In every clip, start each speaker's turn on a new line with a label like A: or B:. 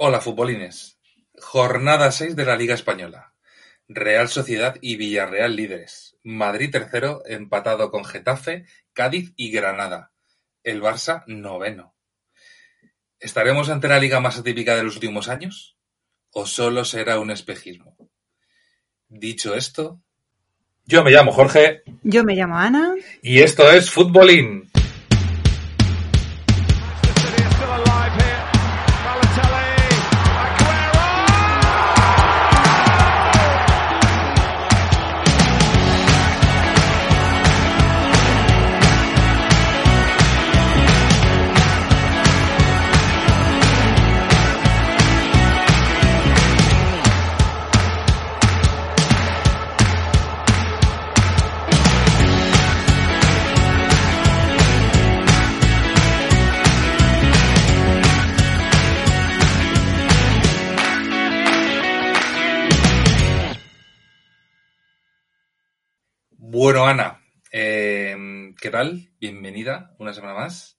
A: Hola futbolines. Jornada 6 de la Liga Española. Real Sociedad y Villarreal líderes. Madrid tercero, empatado con Getafe, Cádiz y Granada. El Barça noveno. ¿Estaremos ante la liga más atípica de los últimos años? ¿O solo será un espejismo? Dicho esto, yo me llamo Jorge.
B: Yo me llamo Ana.
A: Y esto es Futbolín. Bueno, Ana, eh, ¿qué tal? Bienvenida una semana más.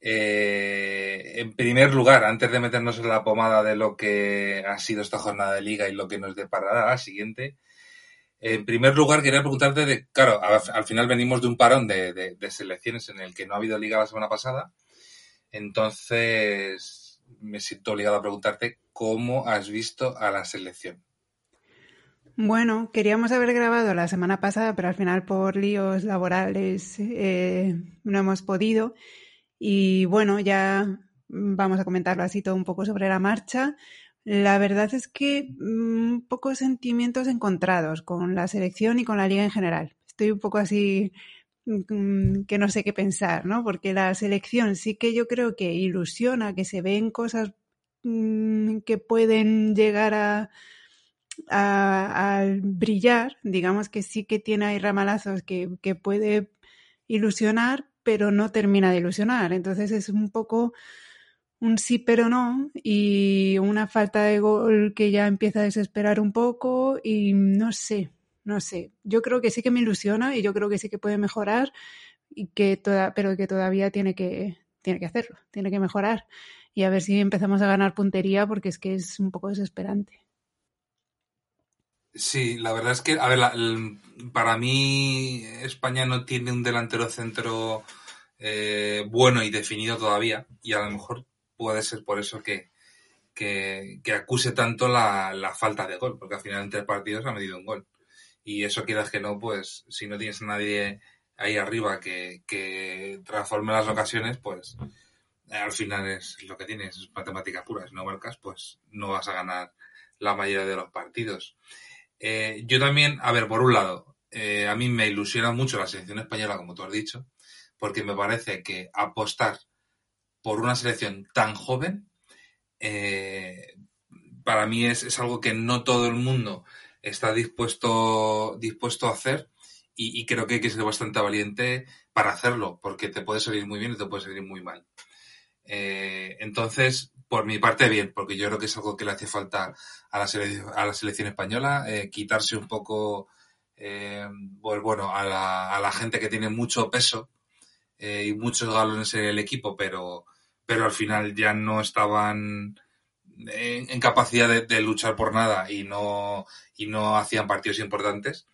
A: Eh, en primer lugar, antes de meternos en la pomada de lo que ha sido esta jornada de liga y lo que nos deparará la siguiente, en primer lugar quería preguntarte de, claro, al, final venimos de un parón de, selecciones en el que no ha habido liga la semana pasada, entonces me siento obligado a preguntarte cómo has visto a la selección.
B: Bueno, queríamos haber grabado la semana pasada, pero al final por líos laborales eh, no hemos podido. Y bueno, ya vamos a comentarlo así todo un poco sobre la marcha. La verdad es que un mm, poco sentimientos encontrados con la selección y con la liga en general. Estoy un poco así mm, que no sé qué pensar, ¿no? Porque la selección sí que yo creo que ilusiona, que se ven cosas mm, que pueden llegar a, al brillar, digamos que sí que tiene ahí ramalazos que, que puede ilusionar, pero no termina de ilusionar. Entonces es un poco un sí pero no y una falta de gol que ya empieza a desesperar un poco y no sé, no sé. Yo creo que sí que me ilusiona y yo creo que sí que puede mejorar y que toda, pero que todavía tiene que tiene que hacerlo, tiene que mejorar y a ver si empezamos a ganar puntería porque es que es un poco desesperante.
A: Sí, la verdad es que, a ver, para mí España no tiene un delantero centro eh, bueno y definido todavía y a lo mejor puede ser por eso que, que, acuse tanto la, falta de gol, porque al final entre partidos ha medido un gol. Y eso quieras que no, pues si no tienes a nadie ahí arriba que, que transforme las ocasiones, pues al final es lo que tienes, es matemática pura. Si no marcas, pues no vas a ganar la mayoría de los partidos. Eh, yo también, a ver, por un lado, eh, a mí me ilusiona mucho la selección española, como tú has dicho, porque me parece que apostar por una selección tan joven, eh, para mí es, algo que no todo el mundo está dispuesto, dispuesto a hacer y, creo que hay que ser bastante valiente para hacerlo, porque te puede salir muy bien y te puede salir muy mal. Entonces, por mi parte, bien, porque yo creo que es algo que le hace falta a la, selección, española, eh, quitarse un poco, eh, pues bueno, a la, a la, gente que tiene mucho peso eh, y muchos galones en el equipo, pero, pero al final ya no estaban en, capacidad de, luchar por nada y no, y no hacían partidos importantes.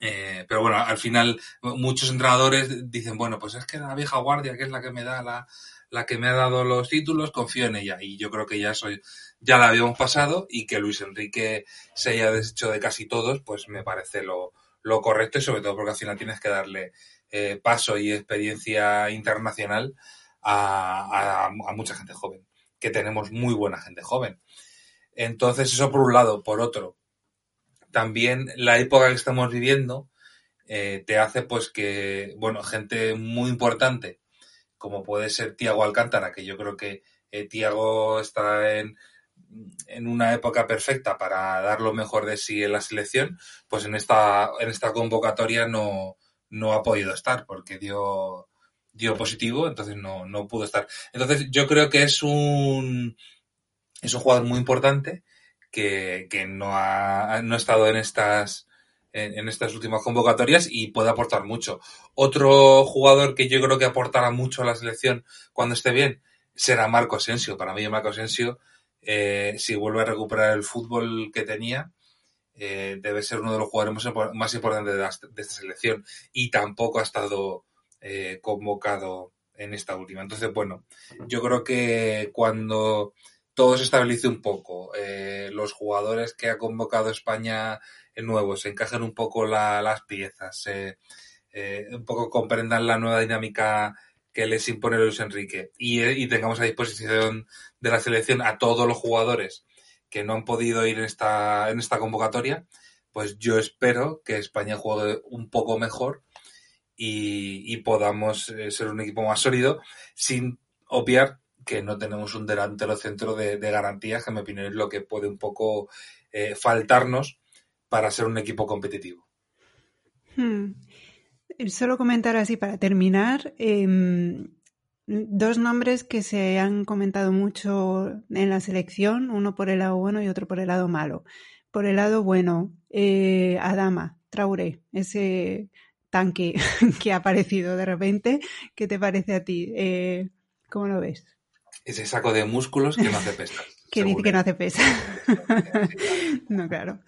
A: pero bueno, al final muchos entrenadores dicen, bueno, pues es que la vieja guardia, que es la que me da la, la que me ha dado los títulos, confío en ella. Y yo creo que ya ya la habíamos pasado y que Luis Enrique se haya deshecho de casi todos, pues me parece lo, lo correcto y sobre todo porque al final tienes que darle eh, paso y experiencia internacional a, a, mucha gente joven, que tenemos muy buena gente joven. Entonces, eso por un lado. Por otro, también la época que estamos viviendo eh, te hace pues que, bueno, gente muy importante como puede ser Tiago Alcántara, que yo creo que eh, Tiago está en, en una época perfecta para dar lo mejor de sí en la selección, pues en esta, en esta convocatoria no, no ha podido estar porque dio, dio positivo, entonces no, no pudo estar. Entonces yo creo que es un, es un jugador muy importante que, que no, ha, no ha estado en estas en, estas últimas convocatorias y puede aportar mucho. Otro jugador que yo creo que aportará mucho a la selección cuando esté bien será Marco Asensio. Para mí Marco Asensio eh, si vuelve a recuperar el fútbol que tenía, eh, debe ser uno de los jugadores más, importantes de, esta selección y tampoco ha estado eh, convocado en esta última. Entonces, bueno, yo creo que cuando todo se estabilice un poco, los jugadores que ha convocado España nuevos se encajen un poco las piezas, un poco comprendan la nueva dinámica que les impone Luis Enrique. Y, tengamos a disposición de la selección a todos los jugadores que no han podido ir en esta, en esta convocatoria, pues yo espero que España juegue un poco mejor y, podamos eh, ser un equipo más sólido, sin obviar que no tenemos un delantero centro de, garantías, que en mi opinión es lo que puede un poco eh, faltarnos para ser un equipo competitivo.
B: Hmm. Solo comentar así para terminar. Em, dos nombres que se han comentado mucho en la selección, uno por el lado bueno y otro por el lado malo. Por el lado bueno, eh, Adama, Traoré, ese tanque que ha aparecido de repente, ¿qué te parece a ti? Eh, ¿Cómo lo ves?
A: Ese saco de músculos que no hace pesas.
B: Que dice que no hace pesas. no, claro.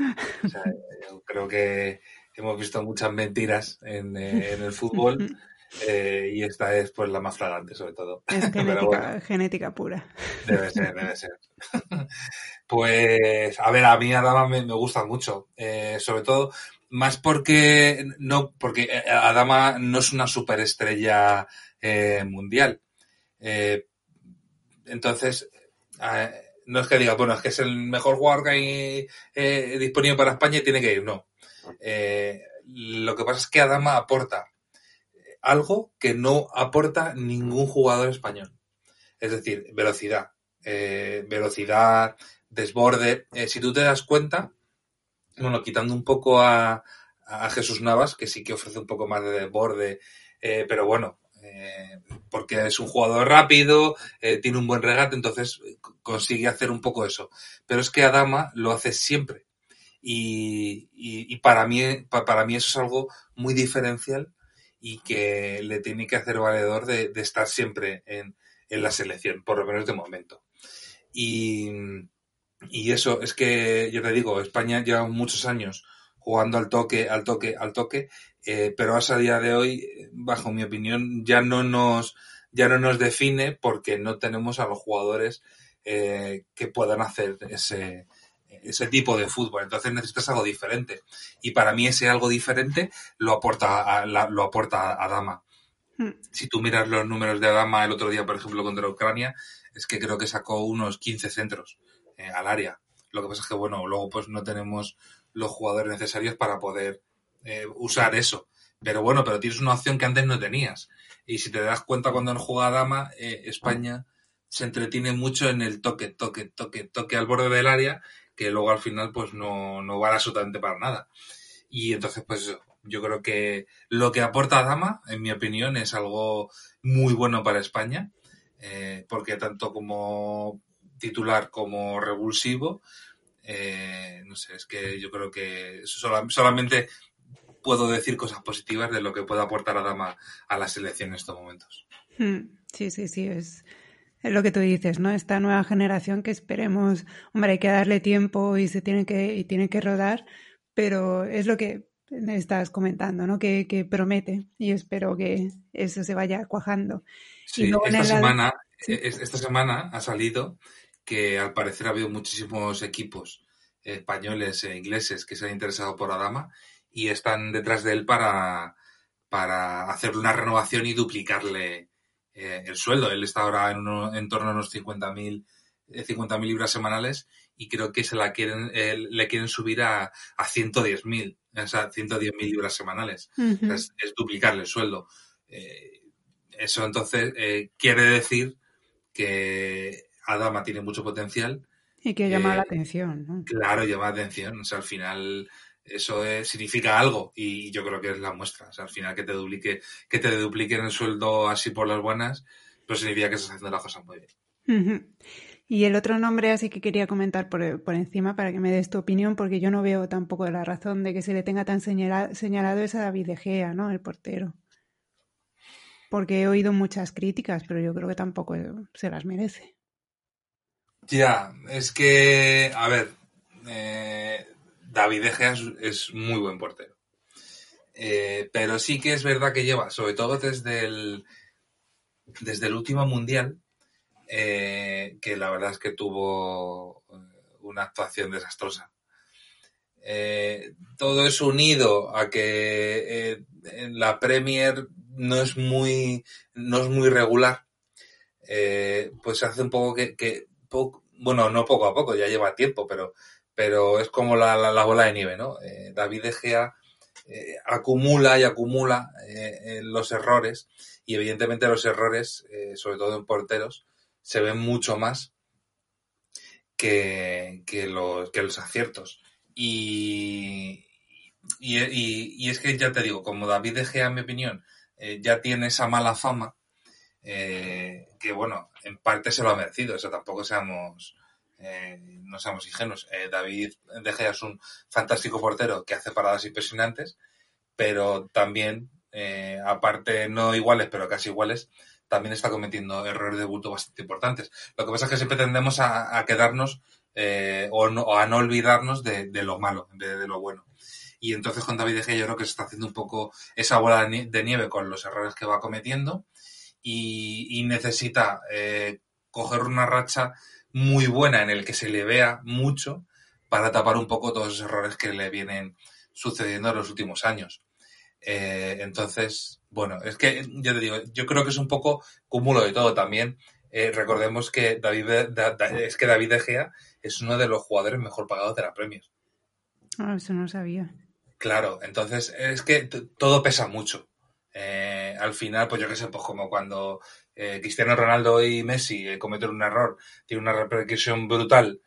A: creo que hemos visto muchas mentiras en, eh, el fútbol eh, y esta es pues la más flagrante sobre todo.
B: Es genética, pura.
A: Debe ser, debe ser. pues a ver, a mí Adama me, gusta mucho, eh, sobre todo más porque no porque Adama no es una superestrella mundial. entonces, no es que diga, bueno, es que es el mejor jugador que hay disponible para España y tiene que ir, no. Eh, lo que pasa es que Adama aporta algo que no aporta ningún jugador español. Es decir, velocidad. Eh, velocidad, desborde. Eh, si tú te das cuenta, bueno, quitando un poco a, Jesús Navas, que sí que ofrece un poco más de desborde, pero bueno, porque es un jugador rápido, tiene un buen regate, entonces consigue hacer un poco eso. Pero es que Adama lo hace siempre. Y, para, mí, para mí eso es algo muy diferencial y que le tiene que hacer valedor de, estar siempre en, la selección, por lo menos de momento. Y, eso es que, yo te digo, España lleva muchos años jugando al toque, al toque, al toque, eh, pero hasta el día de hoy, bajo mi opinión, ya no nos, ya no nos define porque no tenemos a los jugadores eh, que puedan hacer ese, ese tipo de fútbol. Entonces necesitas algo diferente. Y para mí ese algo diferente lo aporta a, lo aporta a Dama. Hmm. Si tú miras los números de Adama el otro día, por ejemplo, contra Ucrania, es que creo que sacó unos 15 centros eh, al área. Lo que pasa es que, bueno, luego pues no tenemos los jugadores necesarios para poder eh, usar eso. Pero bueno, pero tienes una opción que antes no tenías. Y si te das cuenta cuando juega Dama, eh, España se entretiene mucho en el toque, toque, toque, toque al borde del área que luego al final pues no, no vale absolutamente para nada. Y entonces pues yo creo que lo que aporta Dama, en mi opinión, es algo muy bueno para España, eh, porque tanto como titular como revulsivo, no sé, es que yo creo que solamente puedo decir cosas positivas de lo que puede aportar a Dama a la selección en estos momentos.
B: Hmm, sí, sí, sí, es, es lo que tú dices, ¿no? Esta nueva generación que esperemos, hombre, hay que darle tiempo y se tiene que, y tiene que rodar, pero es lo que estás comentando, ¿no? Que, que promete y espero que eso se vaya cuajando.
A: Sí, esta, semana, esta semana ha salido que al parecer ha habido muchísimos equipos españoles e ingleses que se han interesado por Adama y están detrás de él para, para hacer una renovación y duplicarle eh, el sueldo. Él está ahora en, en torno a unos 50.000 50 eh, libras semanales y creo que se la quieren, eh, le quieren subir a, a 110.000, o sea, 110.000 libras semanales. es, duplicarle el sueldo. eso entonces quiere decir que Adama tiene mucho potencial.
B: Y que llama la atención,
A: Claro, llama la atención. O sea, al final eso significa algo y yo creo que es la muestra. O sea, al final que te duplique, que te dupliquen el sueldo así por las buenas, pues significa que estás haciendo las cosas muy bien.
B: Y el otro nombre así que quería comentar por, por, encima para que me des tu opinión, porque yo no veo tampoco la razón de que se le tenga tan señalado es a David De Gea, ¿no? El portero. Porque he oído muchas críticas, pero yo creo que tampoco se las merece.
A: Ya, es que, a ver, eh, David De es, es muy buen portero. Eh, pero sí que es verdad que lleva, sobre todo desde el, desde el último mundial, eh, que la verdad es que tuvo eh, una actuación desastrosa. Todo eso unido a que la Premier no es muy, no es muy regular, pues hace un poco que, que bueno, no poco a poco, ya lleva tiempo, pero, pero es como la, la- la bola de nieve, ¿no? Eh, David De Gea eh, acumula y acumula eh, los errores y evidentemente los errores, sobre todo en porteros, se ven mucho más que, que los, que los aciertos. Y, y, y- y es que ya te digo, como David De Gea, en mi opinión, ya tiene esa mala fama, que bueno, en parte se lo ha merecido, eso tampoco seamos, eh, no seamos ingenuos. Eh, David De Gea es un fantástico portero que hace paradas impresionantes, pero también, eh, aparte no iguales, pero casi iguales, también está cometiendo errores de bulto bastante importantes. Lo que pasa es que siempre tendemos a, quedarnos o, a no olvidarnos de, lo malo en vez de lo bueno. Y entonces con David De Gea yo creo que se está haciendo un poco esa bola de nie- de nieve con los errores que va cometiendo y, y necesita coger una racha muy buena en el que se le vea mucho para tapar un poco todos esos errores que le vienen sucediendo en los últimos años. Eh, entonces, bueno, es que yo te digo, yo creo que es un poco cúmulo de todo también. Eh, recordemos que David, de- da- da- es que David De Gea es uno de los jugadores mejor pagados de la Premier.
B: Ah, eso no sabía.
A: Claro, entonces es que todo pesa mucho. Eh, al final, pues yo qué sé, pues como cuando eh, Cristiano Ronaldo y Messi eh, cometen un error, tiene una repercusión brutal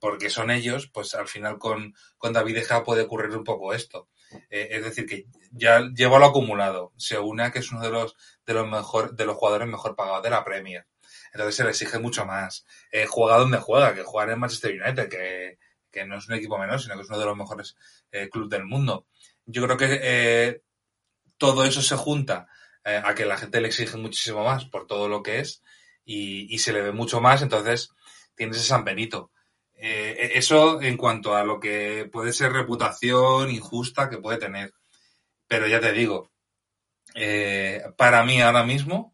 A: porque son ellos, pues al final con, con David De Gea puede ocurrir un poco esto. Es decir, que ya lleva lo acumulado, se une a que es uno de los, de los mejor, de los jugadores mejor pagados de la Premier. Entonces se le exige mucho más. Juega donde juega, que juega en Manchester United, que, que no es un equipo menor, sino que es uno de los mejores clubes del mundo. Yo creo que todo eso se junta eh, a que la gente le exige muchísimo más por todo lo que es y, se le ve mucho más, entonces tienes ese San Benito. Eh, eso en cuanto a lo que puede ser reputación injusta que puede tener. Pero ya te digo, eh, para mí ahora mismo,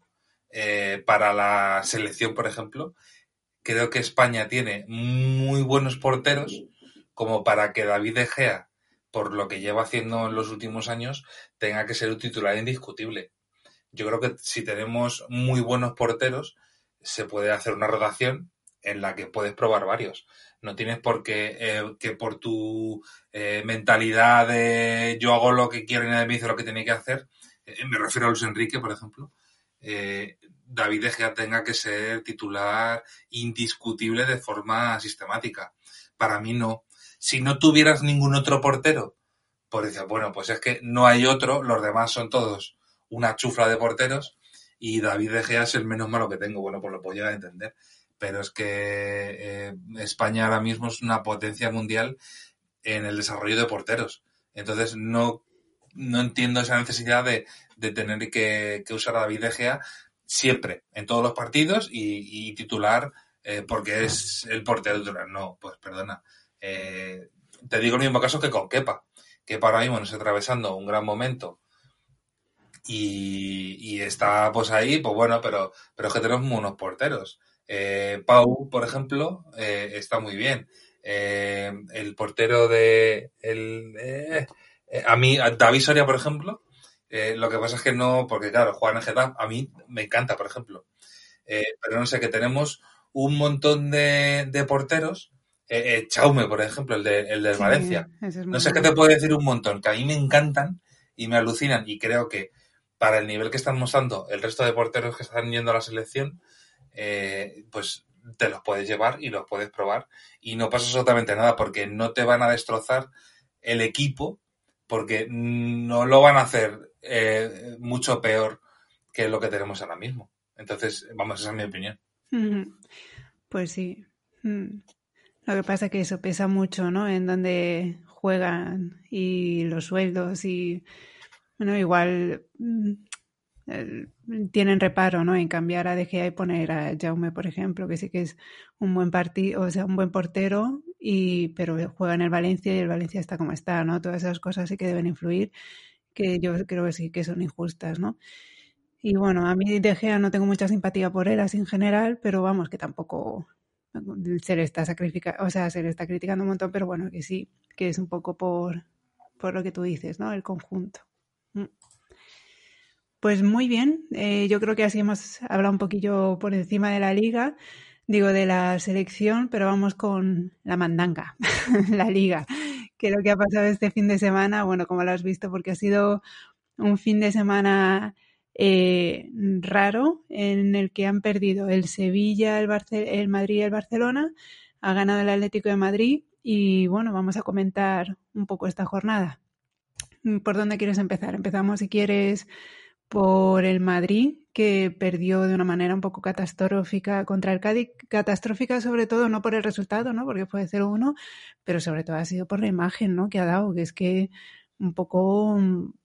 A: para la selección, por ejemplo, creo que España tiene muy buenos porteros como para que David De Gea, por lo que lleva haciendo en los últimos años, tenga que ser un titular indiscutible. Yo creo que si tenemos muy buenos porteros, se puede hacer una rotación en la que puedes probar varios. No tienes por qué eh, que por tu eh, mentalidad de yo hago lo que quiero y nadie me dice lo que tiene que hacer, eh, me refiero a Luis Enrique, por ejemplo, David De tenga que ser titular indiscutible de forma sistemática. Para mí no. Si no tuvieras ningún otro portero, pues dices, bueno, pues es que no hay otro, los demás son todos una chufla de porteros y David De Gea es el menos malo que tengo. Bueno, pues lo puedo llegar a entender. Pero es que eh, España ahora mismo es una potencia mundial en el desarrollo de porteros. Entonces no, no entiendo esa necesidad de, de tener que, que, usar a David De Gea siempre, en todos los partidos y, titular eh, porque es el portero titular. No, pues perdona. Eh, te digo el mismo caso que con Kepa. Kepa ahora mismo nos está atravesando un gran momento y, está pues ahí, pues bueno, pero, pero es que tenemos unos porteros. Eh, Pau, por ejemplo, eh, está muy bien. Eh, el portero de el, a mí, a David Soria, por ejemplo, lo que pasa es que no, porque claro, jugar en Getafe, a mí me encanta, por ejemplo. Pero no sé, que tenemos un montón de, de porteros. Eh, eh, Chaume, por ejemplo, el de, el de
B: Sí,
A: Valencia.
B: es
A: No sé qué te puedo decir un montón, que a mí me encantan y me alucinan y creo que para el nivel que están mostrando el resto de porteros que están yendo a la selección, eh, pues te los puedes llevar y los puedes probar y no pasa absolutamente nada porque no te van a destrozar el equipo porque no lo van a hacer eh, mucho peor que lo que tenemos ahora mismo. Entonces, vamos, esa es mi opinión.
B: Pues sí. Lo que pasa es que eso pesa mucho, ¿no? En donde juegan y los sueldos y, bueno, igual mm, tienen reparo ¿no? en cambiar a De Gea y poner a Jaume, por ejemplo, que sí que es un buen partido, o sea, un buen portero, y, pero juega en el Valencia y el Valencia está como está, ¿no? Todas esas cosas sí que deben influir, que yo creo que sí que son injustas, ¿no? Y bueno, a mí De Gea no tengo mucha simpatía por él así en general, pero vamos, que tampoco se le está sacrificando, o sea, se le está criticando un montón, pero bueno, que sí, que es un poco por, por lo que tú dices, ¿no? El conjunto. Mm. Pues muy bien, eh, yo creo que así hemos hablado un poquillo por encima de la liga, digo de la selección, pero vamos con la mandanga, la liga, que lo que ha pasado este fin de semana, bueno, como lo has visto, porque ha sido un fin de semana eh, raro en el que han perdido el Sevilla, el, Madrid y el Barcelona, ha ganado el Atlético de Madrid y bueno, vamos a comentar un poco esta jornada. ¿Por dónde quieres empezar? Empezamos si quieres por el Madrid, que perdió de una manera un poco catastrófica contra el Cádiz. Catastrófica sobre todo no por el resultado, ¿no? Porque fue 0-1, pero sobre todo ha sido por la imagen, ¿no? Que ha dado, que es que un poco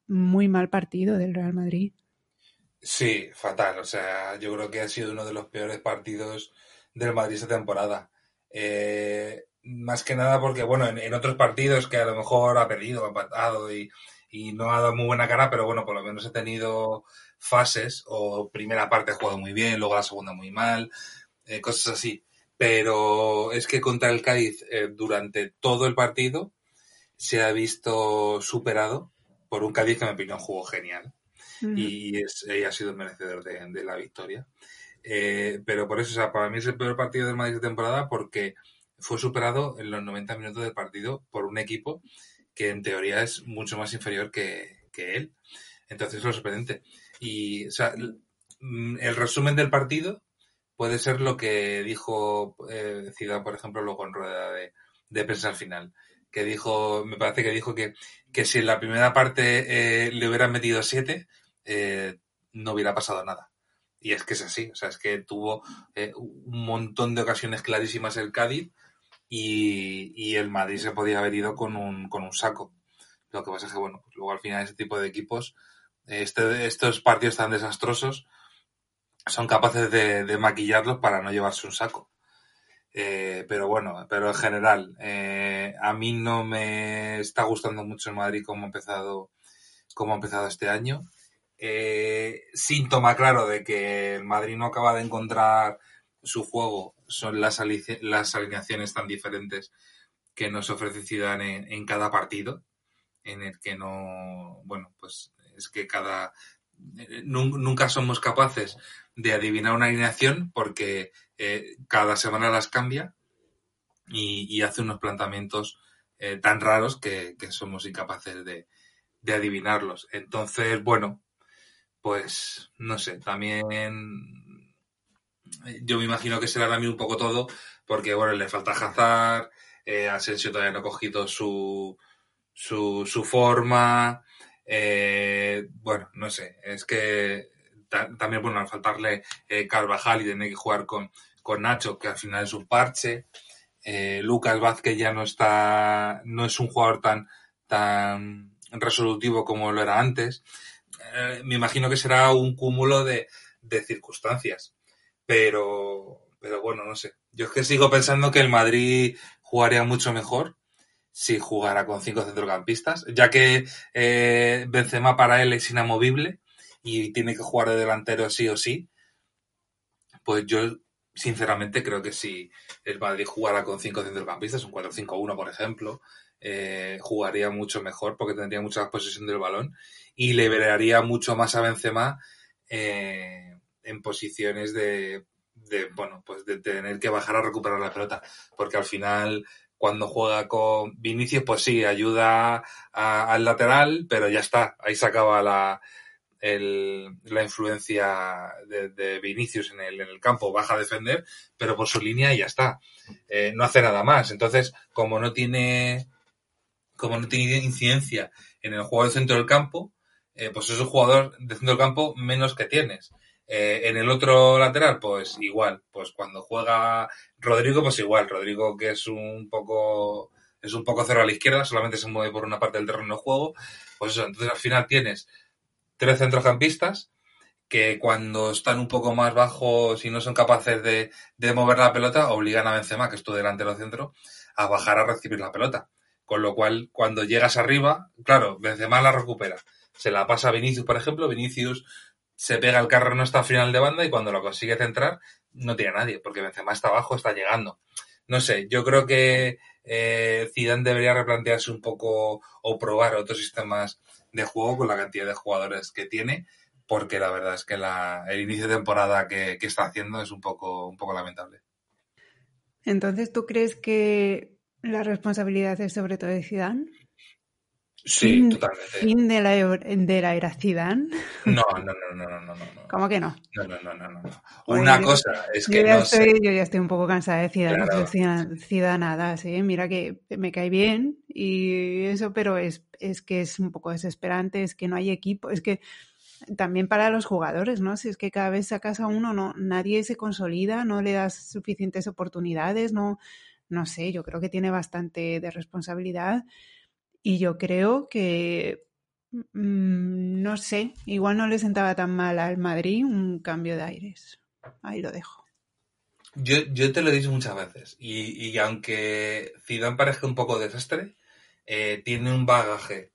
B: muy mal partido del Real Madrid.
A: Sí, fatal. O sea, yo creo que ha sido uno de los peores partidos del Madrid esta temporada. Eh, más que nada porque, bueno, en, otros partidos que a lo mejor ha perdido, ha empatado y y no ha dado muy buena cara, pero bueno, por lo menos he tenido fases o primera parte ha jugado muy bien, luego la segunda muy mal, eh, cosas así. Pero es que contra el Cádiz eh, durante todo el partido se ha visto superado por un Cádiz que en mi opinión jugó genial y, es, ha sido merecedor de, la victoria. Eh, pero por eso, o sea, para mí es el peor partido del Madrid de temporada porque fue superado en los 90 minutos del partido por un equipo que en teoría es mucho más inferior que, él. Entonces es lo sorprendente. Y, o sea, mm, el resumen del partido puede ser lo que dijo eh, por ejemplo, luego en rueda de, de prensa al final. Que dijo, me parece que dijo que, que si en la primera parte eh, le hubieran metido siete, eh, no hubiera pasado nada. Y es que es así, o sea, es que tuvo eh, un montón de ocasiones clarísimas el Cádiz y, el Madrid se podía haber ido con un, con un saco. Lo que pasa es que, bueno, pues luego al final ese tipo de equipos, este, estos partidos tan desastrosos, son capaces de, maquillarlos para no llevarse un saco. Eh, pero bueno, pero en general, a mí no me está gustando mucho el Madrid como ha empezado, como ha empezado este año. Eh, síntoma claro de que Madrid no acaba de encontrar su juego son las, alineaciones tan diferentes que nos ofrece Zidane en, cada partido, en el que no, bueno, pues es que cada, eh, nunca somos capaces de adivinar una alineación porque eh, cada semana las cambia y, hace unos planteamientos eh, tan raros que, somos incapaces de, de, adivinarlos. Entonces, bueno, pues no sé, también yo me imagino que será también un poco todo, porque bueno, le falta Hazard, eh, Asensio todavía no ha cogido su, su, su forma, eh, bueno, no sé, es que también, bueno, al faltarle eh, Carvajal y tener que jugar con, con Nacho, que al final es un parche, Lucas Vázquez ya no está, no es un jugador tan, tan resolutivo como lo era antes, eh, me imagino que será un cúmulo de, de circunstancias. Pero, pero bueno, no sé. Yo es que sigo pensando que el Madrid jugaría mucho mejor si jugara con cinco centrocampistas, ya que eh, Benzema para él es inamovible y tiene que jugar de delantero sí o sí. Pues yo sinceramente creo que si el Madrid jugara con cinco centrocampistas, un 4-5-1 por ejemplo, eh, jugaría mucho mejor porque tendría mucha posesión del balón y liberaría mucho más a Benzema eh, en posiciones de, bueno, pues de tener que bajar a recuperar la pelota, porque al final cuando juega con Vinicius, pues sí, ayuda al lateral, pero ya está, ahí se acaba la, la influencia de, Vinicius en el, en el, campo, baja a defender, pero por su línea ya está, eh, no hace nada más. Entonces, como no tiene, como no tiene incidencia en el juego del centro del campo, eh, pues es un jugador de centro campo menos que tienes. Eh, en el otro lateral, pues igual, pues cuando juega Rodrigo, pues igual, Rodrigo que es un poco, es un poco cero a la izquierda, solamente se mueve por una parte del terreno de juego, pues eso, entonces al final tienes tres centrocampistas que cuando están un poco más bajos y no son capaces de, de mover la pelota, obligan a Benzema, que es tu delantero centro, a bajar a recibir la pelota. Con lo cual, cuando llegas arriba, claro, Benzema la recupera. Se la pasa a Vinicius, por ejemplo, Vinicius se pega el carro no está final de banda y cuando lo consigue centrar, no tiene nadie, porque Benzema está abajo, está llegando. No sé, yo creo que eh, Zidane debería replantearse un poco o probar otros sistemas de juego con la cantidad de jugadores que tiene, porque la verdad es que la, el inicio de temporada que, que está haciendo es un poco, un poco lamentable.
B: Entonces, ¿tú crees que la responsabilidad es sobre todo de Zidane?
A: Sí,
B: fin,
A: totalmente.
B: ¿Fin de la, de la era Zidane?
A: No, no, no, no, no, no, no.
B: ¿Cómo que no?
A: No, no, no, no, no. Una cosa es que
B: yo ya,
A: no
B: estoy,
A: sé.
B: yo ya estoy un poco cansada de Zidane,
A: Claro.
B: Zidanadas, ¿eh? Mira que me cae bien y eso, pero es, es que es un poco desesperante, es que no hay equipo, es que también para los jugadores, ¿no? Si es que cada vez sacas a uno, no, nadie se consolida, no le das suficientes oportunidades, no, no sé, yo creo que tiene bastante de responsabilidad y yo creo que, mm, no sé, igual no le sentaba tan mal al Madrid un cambio de aires. Ahí lo dejo.
A: Yo, yo te lo he dicho muchas veces. Y, y aunque Zidane parezca un poco desastre, eh, tiene un bagaje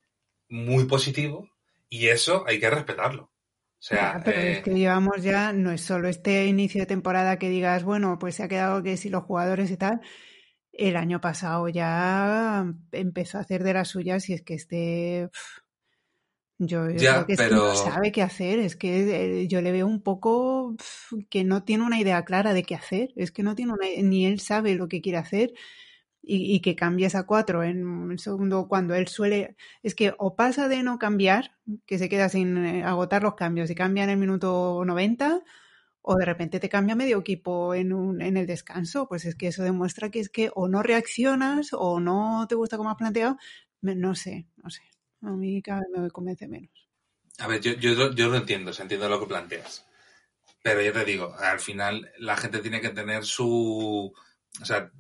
A: muy positivo y eso hay que respetarlo. O sea,
B: Ya, pero es
A: eh,
B: que llevamos ya, no es solo este inicio de temporada que digas, bueno, pues se ha quedado que si los jugadores y tal. El año pasado ya empezó a hacer de las suyas y es que este. Yo, creo que es que no
A: pero
B: sabe qué hacer, es que eh, yo le veo un poco que no tiene una idea clara de qué hacer, es que no tiene una, ni él sabe lo que quiere hacer y, y que cambies a cuatro en un segundo cuando él suele, es que o pasa de no cambiar, que se queda sin eh, agotar los cambios y cambia en el minuto 90, o de repente te cambia medio equipo en, un, en el descanso, pues es que eso demuestra que es que o no reaccionas o no te gusta como has planteado, no sé, no sé, a mí cada vez me convence menos.
A: a ver, yo, yo, yo lo entiendo, o sea, entiendo lo que planteas. Pero yo te digo, al final la gente tiene que tener su. O sea,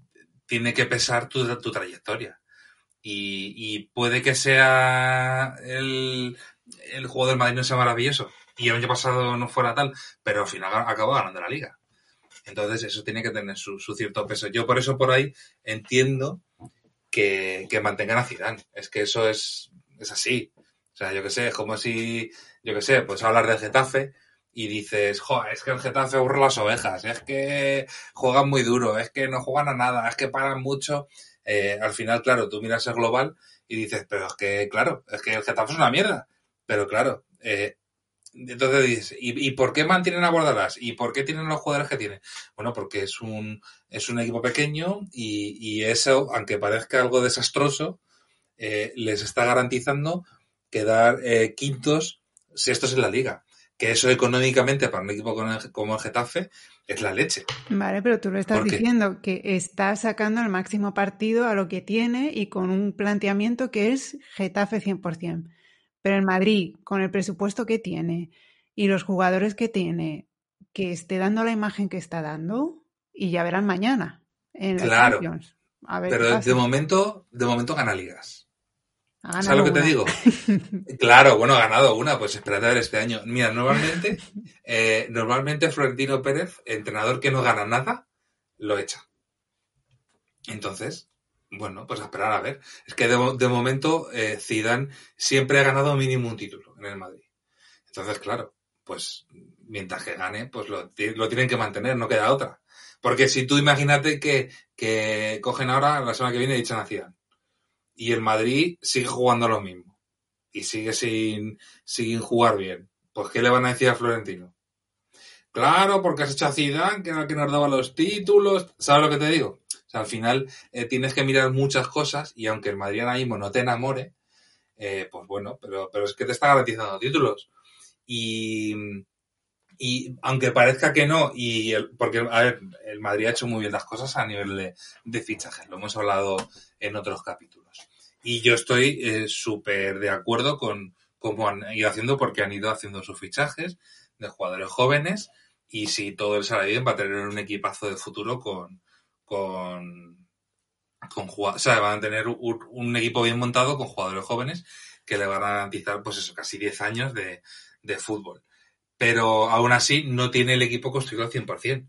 A: tiene que pesar tu, tu trayectoria. Y, y puede que sea el, el juego del Madrid no sea maravilloso y el año pasado no fuera tal, pero al final acabó ganando la liga. Entonces eso tiene que tener su, cierto peso. Yo por eso por ahí entiendo que, que mantengan a Zidane. Es que eso es, es así. O sea, yo que sé, es como si, yo que sé, pues hablar del Getafe y dices, es que el Getafe aburre las ovejas, es que juegan muy duro, es que no juegan a nada, es que paran mucho. Eh, al final, claro, tú miras el global y dices, pero es que, claro, es que el Getafe es una mierda. Pero claro, eh, entonces dices, ¿y, ¿y por qué mantienen a Bordalás? ¿Y por qué tienen los jugadores que tienen? Bueno, porque es un, es un equipo pequeño y, y eso, aunque parezca algo desastroso, eh, les está garantizando quedar eh, quintos, sextos en la liga. Que eso económicamente para un equipo como el, Getafe es la leche.
B: Vale, pero tú lo estás diciendo que está sacando el máximo partido a lo que tiene y con un planteamiento que es Getafe 100%. Pero el Madrid, con el presupuesto que tiene y los jugadores que tiene, que esté dando la imagen que está dando, y ya verán mañana en la
A: Claro,
B: Champions. A ver
A: pero de momento, de momento gana ligas. ¿Sabes lo que te digo? Claro, bueno, ha ganado una, pues espérate a ver este año. Mira, normalmente, eh, normalmente Florentino Pérez, entrenador que no gana nada, lo echa. Entonces, bueno, pues a esperar a ver. Es que de, mo- de momento eh, Zidane siempre ha ganado mínimo un título en el Madrid. Entonces, claro, pues mientras que gane, pues lo, lo tienen que mantener, no queda otra. Porque si tú imagínate que, que cogen ahora, la semana que viene, echan a Zidane. Y el Madrid sigue jugando lo mismo. Y sigue sin, sin jugar bien. Pues, ¿qué le van a decir a Florentino? Claro, porque has hecho a Zidane, que era el que nos daba los títulos. ¿Sabes lo que te digo? Sea, al final eh, tienes que mirar muchas cosas y aunque el Madrid ahora mismo no te enamore, eh, pues bueno, pero, pero es que te está garantizando títulos. Y, y aunque parezca que no, y el- porque a ver, el Madrid ha hecho muy bien las cosas a nivel de, fichajes, lo hemos hablado en otros capítulos. Y yo estoy eh, súper de acuerdo con cómo han ido haciendo, porque han ido haciendo sus fichajes de jugadores jóvenes, y si todo sale bien, va a tener un equipazo de futuro con, con, con o sea, van a tener un, equipo bien montado con jugadores jóvenes que le van a garantizar, pues eso, casi 10 años de, de fútbol. pero aún así no tiene el equipo construido al 100%.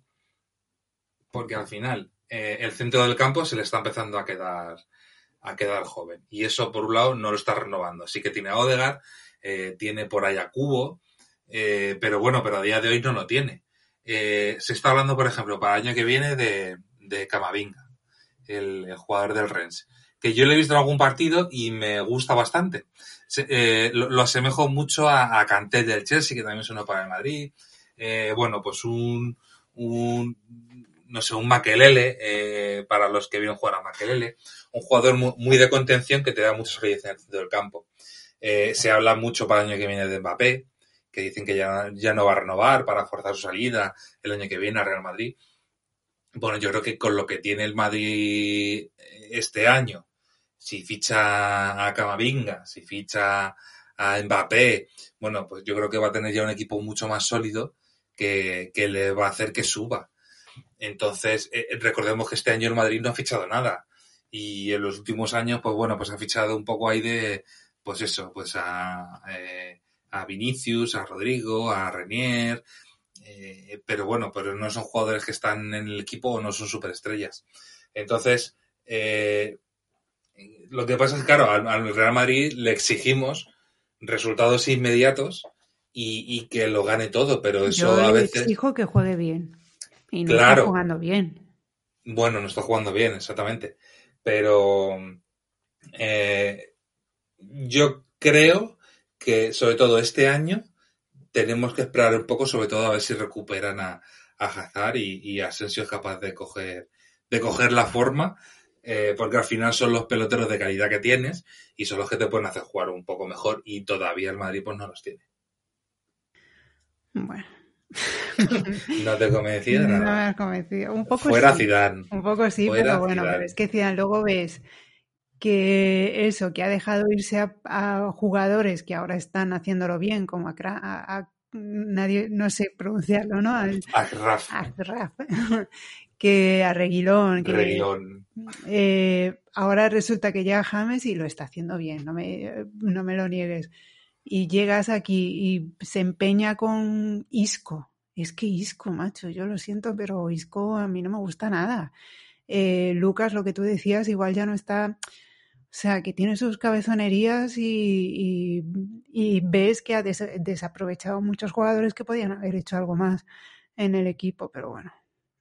A: Porque al final eh, el centro del campo se le está empezando a quedar a quedar joven. Y eso, por un lado, no lo está renovando. Así que tiene a Odegar, eh, tiene por ahí a Cubo, eh, pero bueno, pero a día de hoy no lo tiene. se está hablando, por ejemplo, para el año que viene de, de Camavinga, el, jugador del Rennes, que yo le he visto en algún partido y me gusta bastante. lo, asemejo mucho a, Canté del Chelsea, que también sonó para el Madrid. bueno, pues un, un no sé, un Makelele, eh, para los que vieron jugar a Makelele, un jugador muy, de contención que te da mucha solidez en el centro del campo. Eh, se habla mucho para el año que viene de Mbappé, que dicen que ya, ya no va a renovar para forzar su salida el año que viene a Real Madrid. Bueno, yo creo que con lo que tiene el Madrid este año, si ficha a Camavinga, si ficha a Mbappé, bueno, pues yo creo que va a tener ya un equipo mucho más sólido que, que le va a hacer que suba. Entonces, eh, recordemos que este año el Madrid no ha fichado nada. Y en los últimos años, pues bueno, pues ha fichado un poco ahí de, pues eso, pues a, eh, a Vinicius, a Rodrigo, a Renier, eh, pero bueno, pero no son jugadores que están en el equipo o no son superestrellas. Entonces, lo que pasa es que, claro, al, Real Madrid le exigimos resultados inmediatos y, que lo gane todo, pero eso a veces...
B: exijo que juegue bien. Y no está jugando bien.
A: Bueno, no está jugando bien, exactamente. Pero eh, yo creo que, sobre todo este año, tenemos que esperar un poco, sobre todo a ver si recuperan a, a Hazard y, y Asensio es capaz de coger, de coger la forma, eh, porque al final son los peloteros de calidad que tienes y son los que te pueden hacer jugar un poco mejor y todavía el Madrid pues no los tiene.
B: Bueno,
A: no te convencía
B: No me has convencido. Un poco
A: Fuera
B: sí. Un poco sí, pero bueno, pero es que Zidane luego ves que eso, que ha dejado irse a, jugadores que ahora están haciéndolo bien, como a, nadie, no sé pronunciarlo, ¿no?
A: Agraf.
B: que a Reguilón. Que, eh, ahora resulta que llega James y lo está haciendo bien, no me, no me lo niegues y llegas aquí y se empeña con Isco. Es que Isco, macho, yo lo siento, pero Isco a mí no me gusta nada. Eh, Lucas, lo que tú decías, igual ya no está. O sea, que tiene sus cabezonerías y, y, ves que ha desaprovechado muchos jugadores que podían haber hecho algo más en el equipo, pero bueno,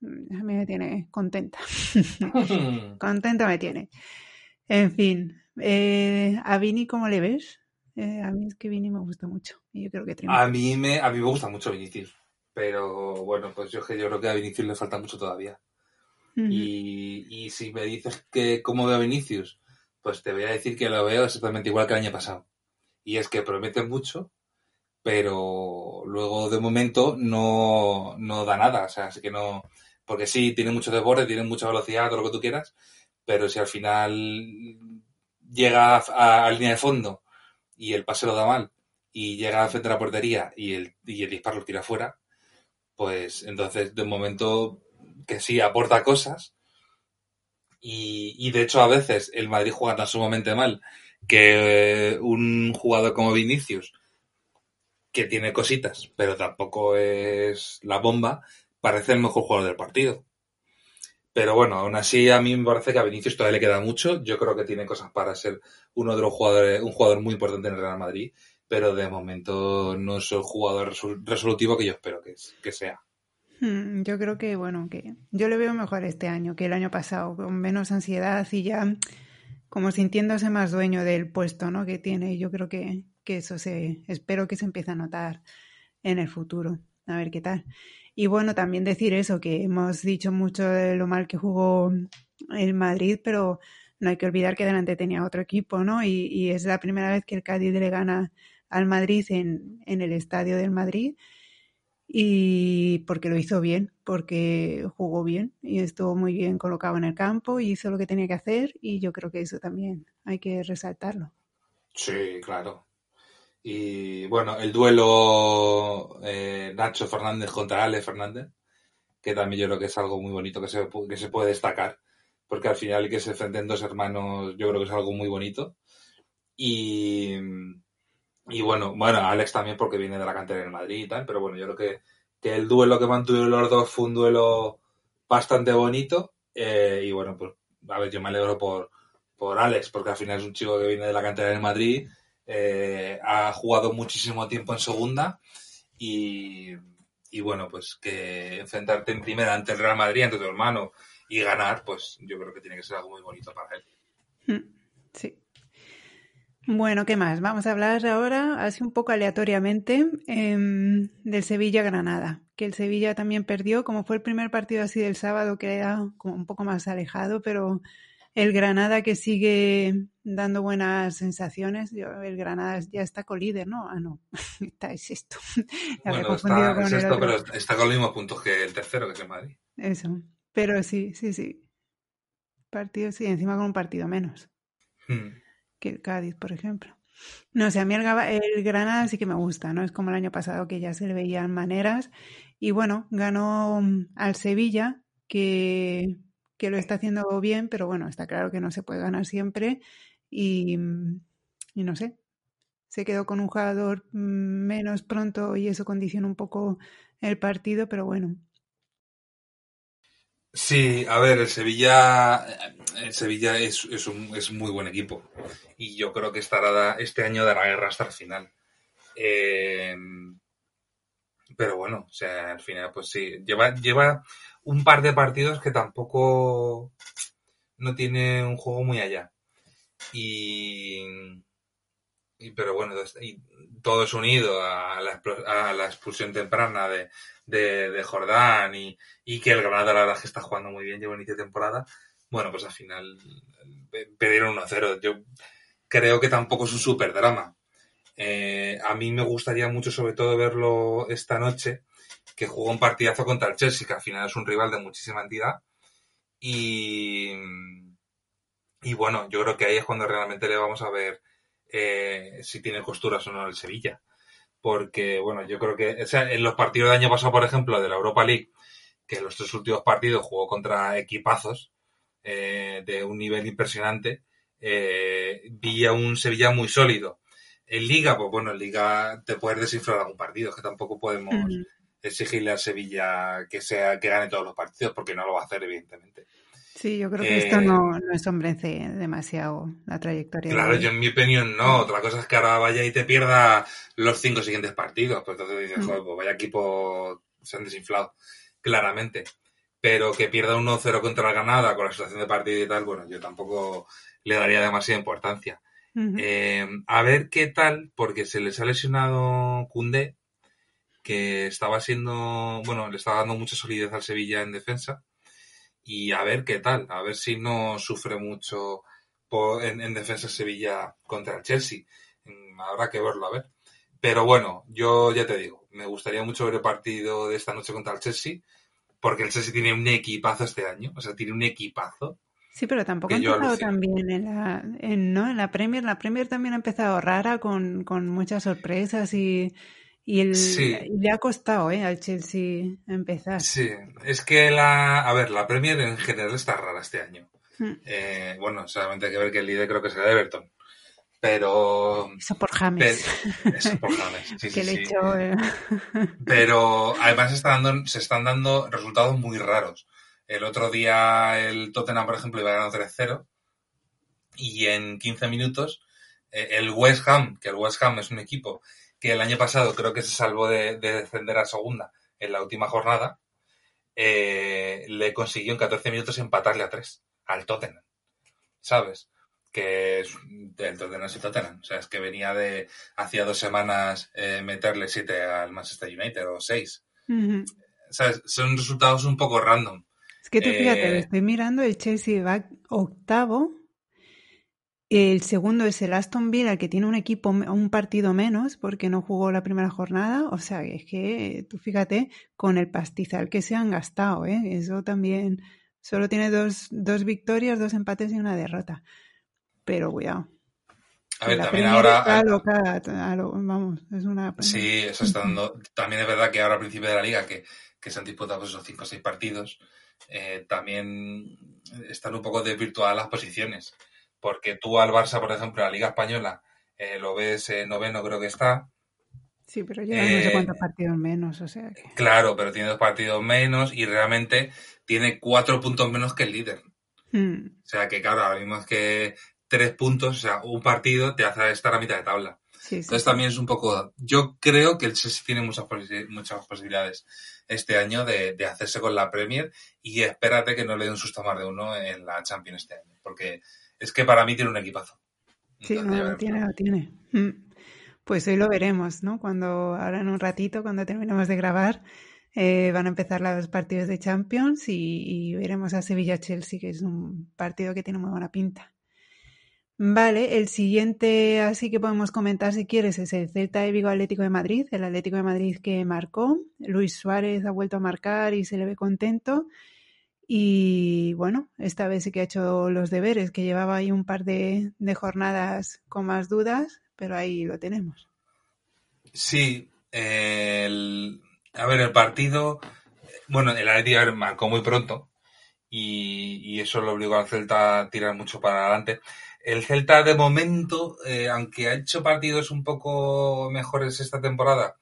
B: a mí me tiene contenta. contenta me tiene. En fin, eh, ¿a Vini cómo le ves? Eh, a mí es que Vini me gusta mucho. Y yo creo que
A: a mí me A mí me gusta mucho Vinicius. Pero bueno, pues yo, yo creo que a Vinicius le falta mucho todavía. y, y, si me dices que cómo veo a Vinicius, pues te voy a decir que lo veo exactamente igual que el año pasado. Y es que promete mucho, pero luego de momento no, no da nada. O sea, así que no. Porque sí, tiene mucho desborde, tiene mucha velocidad, todo lo que tú quieras, pero si al final llega a, a línea de fondo y el pase lo da mal y llega frente de la portería y el, y el disparo lo tira fuera, pues entonces de momento que sí aporta cosas y, y de hecho a veces el Madrid juega tan sumamente mal que un jugador como Vinicius que tiene cositas pero tampoco es la bomba parece el mejor jugador del partido pero bueno, aún así a mí me parece que a Vinicius todavía le queda mucho. Yo creo que tiene cosas para ser uno de los jugadores, un jugador muy importante en el Real Madrid, pero de momento no es el jugador resolutivo que yo espero que sea.
B: Hmm, yo creo que, bueno, que yo le veo mejor este año que el año pasado, con menos ansiedad y ya como sintiéndose más dueño del puesto ¿no? que tiene. Yo creo que, que eso se, espero que se empiece a notar en el futuro. A ver qué tal. Y bueno, también decir eso, que hemos dicho mucho de lo mal que jugó el Madrid, pero no hay que olvidar que delante tenía otro equipo, ¿no? Y, es la primera vez que el Cádiz le gana al Madrid en, en el estadio del Madrid y porque lo hizo bien, porque jugó bien y estuvo muy bien colocado en el campo y hizo lo que tenía que hacer y yo creo que eso también hay que resaltarlo.
A: Sí, claro. Y bueno, el duelo eh, Nacho Fernández contra Ale Fernández, que también yo creo que es algo muy bonito que se, que se puede destacar, porque al final que se enfrenten dos hermanos yo creo que es algo muy bonito. Y, Y bueno, bueno, Alex también porque viene de la cantera del Madrid y tal, pero bueno, yo creo que, el duelo que mantuvieron los dos fue un duelo bastante bonito. Eh, y bueno, pues a ver, yo me alegro por, por Alex, porque al final es un chico que viene de la cantera del Madrid, eh, ha jugado muchísimo tiempo en segunda y, y bueno, pues que enfrentarte en primera ante el Real Madrid, ante tu hermano y ganar, pues yo creo que tiene que ser algo muy bonito para él.
B: Mm, sí. Bueno, ¿qué más? Vamos a hablar ahora, así un poco aleatoriamente, em, del Sevilla-Granada, que el Sevilla también perdió, como fue el primer partido así del sábado, que era como un poco más alejado, pero el Granada que sigue dando buenas sensaciones, el Granada ya está con líder, ¿no? Ah, no, está es esto.
A: bueno, está, es esto, pero está con los mismos puntos que el tercero, que es el Madrid.
B: Eso, pero sí, sí, sí. Partido, sí, encima con un partido menos. Hmm que el Cádiz, por ejemplo. No sé, a mí el, Granada sí que me gusta, ¿no? Es como el año pasado que ya se le veían maneras. Y bueno, ganó mm, al Sevilla, que, que lo está haciendo bien, pero bueno, está claro que no se puede ganar siempre. Y, mm, y no sé, se quedó con un jugador mm, menos pronto y eso condiciona un poco el partido, pero bueno,
A: Sí, a ver, el Sevilla, el Sevilla es, es, un, es muy buen equipo y yo creo que estará este año dará guerra hasta el final. Eh, pero bueno, o sea, al final, pues sí, lleva, lleva un par de partidos que tampoco no tiene un juego muy allá. Y, pero bueno, y todo es unido a la, a la expulsión temprana de, de, Jordán y, que el Granada la verdad que está jugando muy bien, lleva inicio de temporada, bueno, pues al final perdieron 1-0. Yo creo que tampoco es un súper drama. Eh, a mí me gustaría mucho sobre todo verlo esta noche, que jugó un partidazo contra el Chelsea, que al final es un rival de muchísima entidad. Y, y bueno, yo creo que ahí es cuando realmente le vamos a ver eh, si tiene costuras o no el Sevilla porque, bueno, yo creo que, o sea, en los partidos del año pasado, por ejemplo, de la Europa League, que en los tres últimos partidos jugó contra equipazos eh, de un nivel impresionante, eh, vi a un Sevilla muy sólido. En Liga, pues bueno, en Liga te puedes desinflar algún partido, que tampoco podemos exigirle a Sevilla que sea que gane todos los partidos, porque no lo va a hacer, evidentemente.
B: Sí, yo creo que esto eh, no, no ensombrece demasiado la trayectoria.
A: Claro, yo en mi opinión no. Otra cosa es que ahora vaya y te pierda los cinco siguientes partidos. Pues entonces dices, mm. joder, pues vaya equipo, se han desinflado, claramente. Pero que pierda un 1-0 contra la ganada con la situación de partido y tal, bueno, yo tampoco le daría demasiada importancia. Eh, a ver qué tal, porque se les ha lesionado Cundé, que estaba siendo, bueno, le estaba dando mucha solidez al Sevilla en defensa y a ver qué tal, a ver si no sufre mucho en, defensa Sevilla contra el Chelsea. Mm, habrá que verlo, a ver. Pero bueno, yo ya te digo, me gustaría mucho ver el partido de esta noche contra el Chelsea, porque el Chelsea tiene un equipazo este año, o sea, tiene un equipazo.
B: Sí, pero tampoco ha empezado también en la, en, ¿no? en la Premier. La Premier también ha empezado rara con, con muchas sorpresas y y le ha costado ¿eh? al Chelsea empezar.
A: Sí, es que la. A ver, la Premier en general está rara este año. Hmm. Eh, bueno, solamente hay que ver que el líder creo que será Everton. Pero.
B: Eso por James.
A: eso por James. Sí, sí, sí. Eh. Pero además se, está dando, se están dando resultados muy raros. El otro día el Tottenham, por ejemplo, iba ganando 3-0. Y en 15 minutos, el West Ham, que el West Ham es un equipo que el año pasado creo que se salvó de, descender a segunda en la última jornada, eh, le consiguió en 14 minutos empatarle a 3 al Tottenham. ¿Sabes? Que es del Tottenham y Tottenham. O sea, es que venía de hacía dos semanas eh, meterle 7 al Manchester United o 6. ¿Sabes? Son resultados un poco random.
B: Es que tú fíjate, eh, estoy mirando, el Chelsea va octavo el segundo es el Aston Villa, que tiene un equipo, un partido menos, porque no jugó la primera jornada. O sea, es que tú fíjate con el pastizal que se han gastado, ¿eh? Eso también. Solo tiene dos, dos victorias, dos empates y una derrota. Pero cuidado.
A: A ver, también ahora.
B: vamos, es una.
A: Sí, eso está dando. También es verdad que ahora al principio de la liga, que, que se han disputado esos cinco o seis partidos, eh, también están un poco desvirtuadas las posiciones porque tú al Barça, por ejemplo, en la Liga Española, lo ves noveno creo que está.
B: Sí, pero lleva no sé cuántos partidos menos, o sea
A: Claro, pero tiene dos partidos menos y realmente tiene cuatro puntos menos que el líder. Hmm. O sea que, claro, ahora mismo es que tres puntos, o sea, un partido te hace estar a mitad de tabla. Entonces también es un poco... Yo creo que el Chelsea tiene muchas, muchas posibilidades este año de, hacerse con la Premier y espérate que no le dé un susto más de uno en la Champions este año, porque es que para mí tiene un equipazo.
B: Sí, no, lo tiene, lo tiene. Hmm. Pues hoy lo veremos, ¿no? Cuando, ahora en un ratito, cuando terminemos de grabar, eh, van a empezar los partidos de Champions y, y veremos a Sevilla-Chelsea, que es un partido que tiene muy buena pinta. Vale, el siguiente así que podemos comentar si quieres es el Celta de Vigo Atlético de Madrid, el Atlético de Madrid que marcó. Luis Suárez ha vuelto a marcar y se le ve contento. Y bueno, esta vez sí que ha hecho los deberes, que llevaba ahí un par de, jornadas con más dudas, pero ahí lo tenemos.
A: Sí, a ver, el partido, bueno, el Atlético marcó muy pronto y, y eso lo obligó al Celta a tirar mucho para adelante. El Celta de momento, eh, aunque ha hecho partidos un poco mejores esta temporada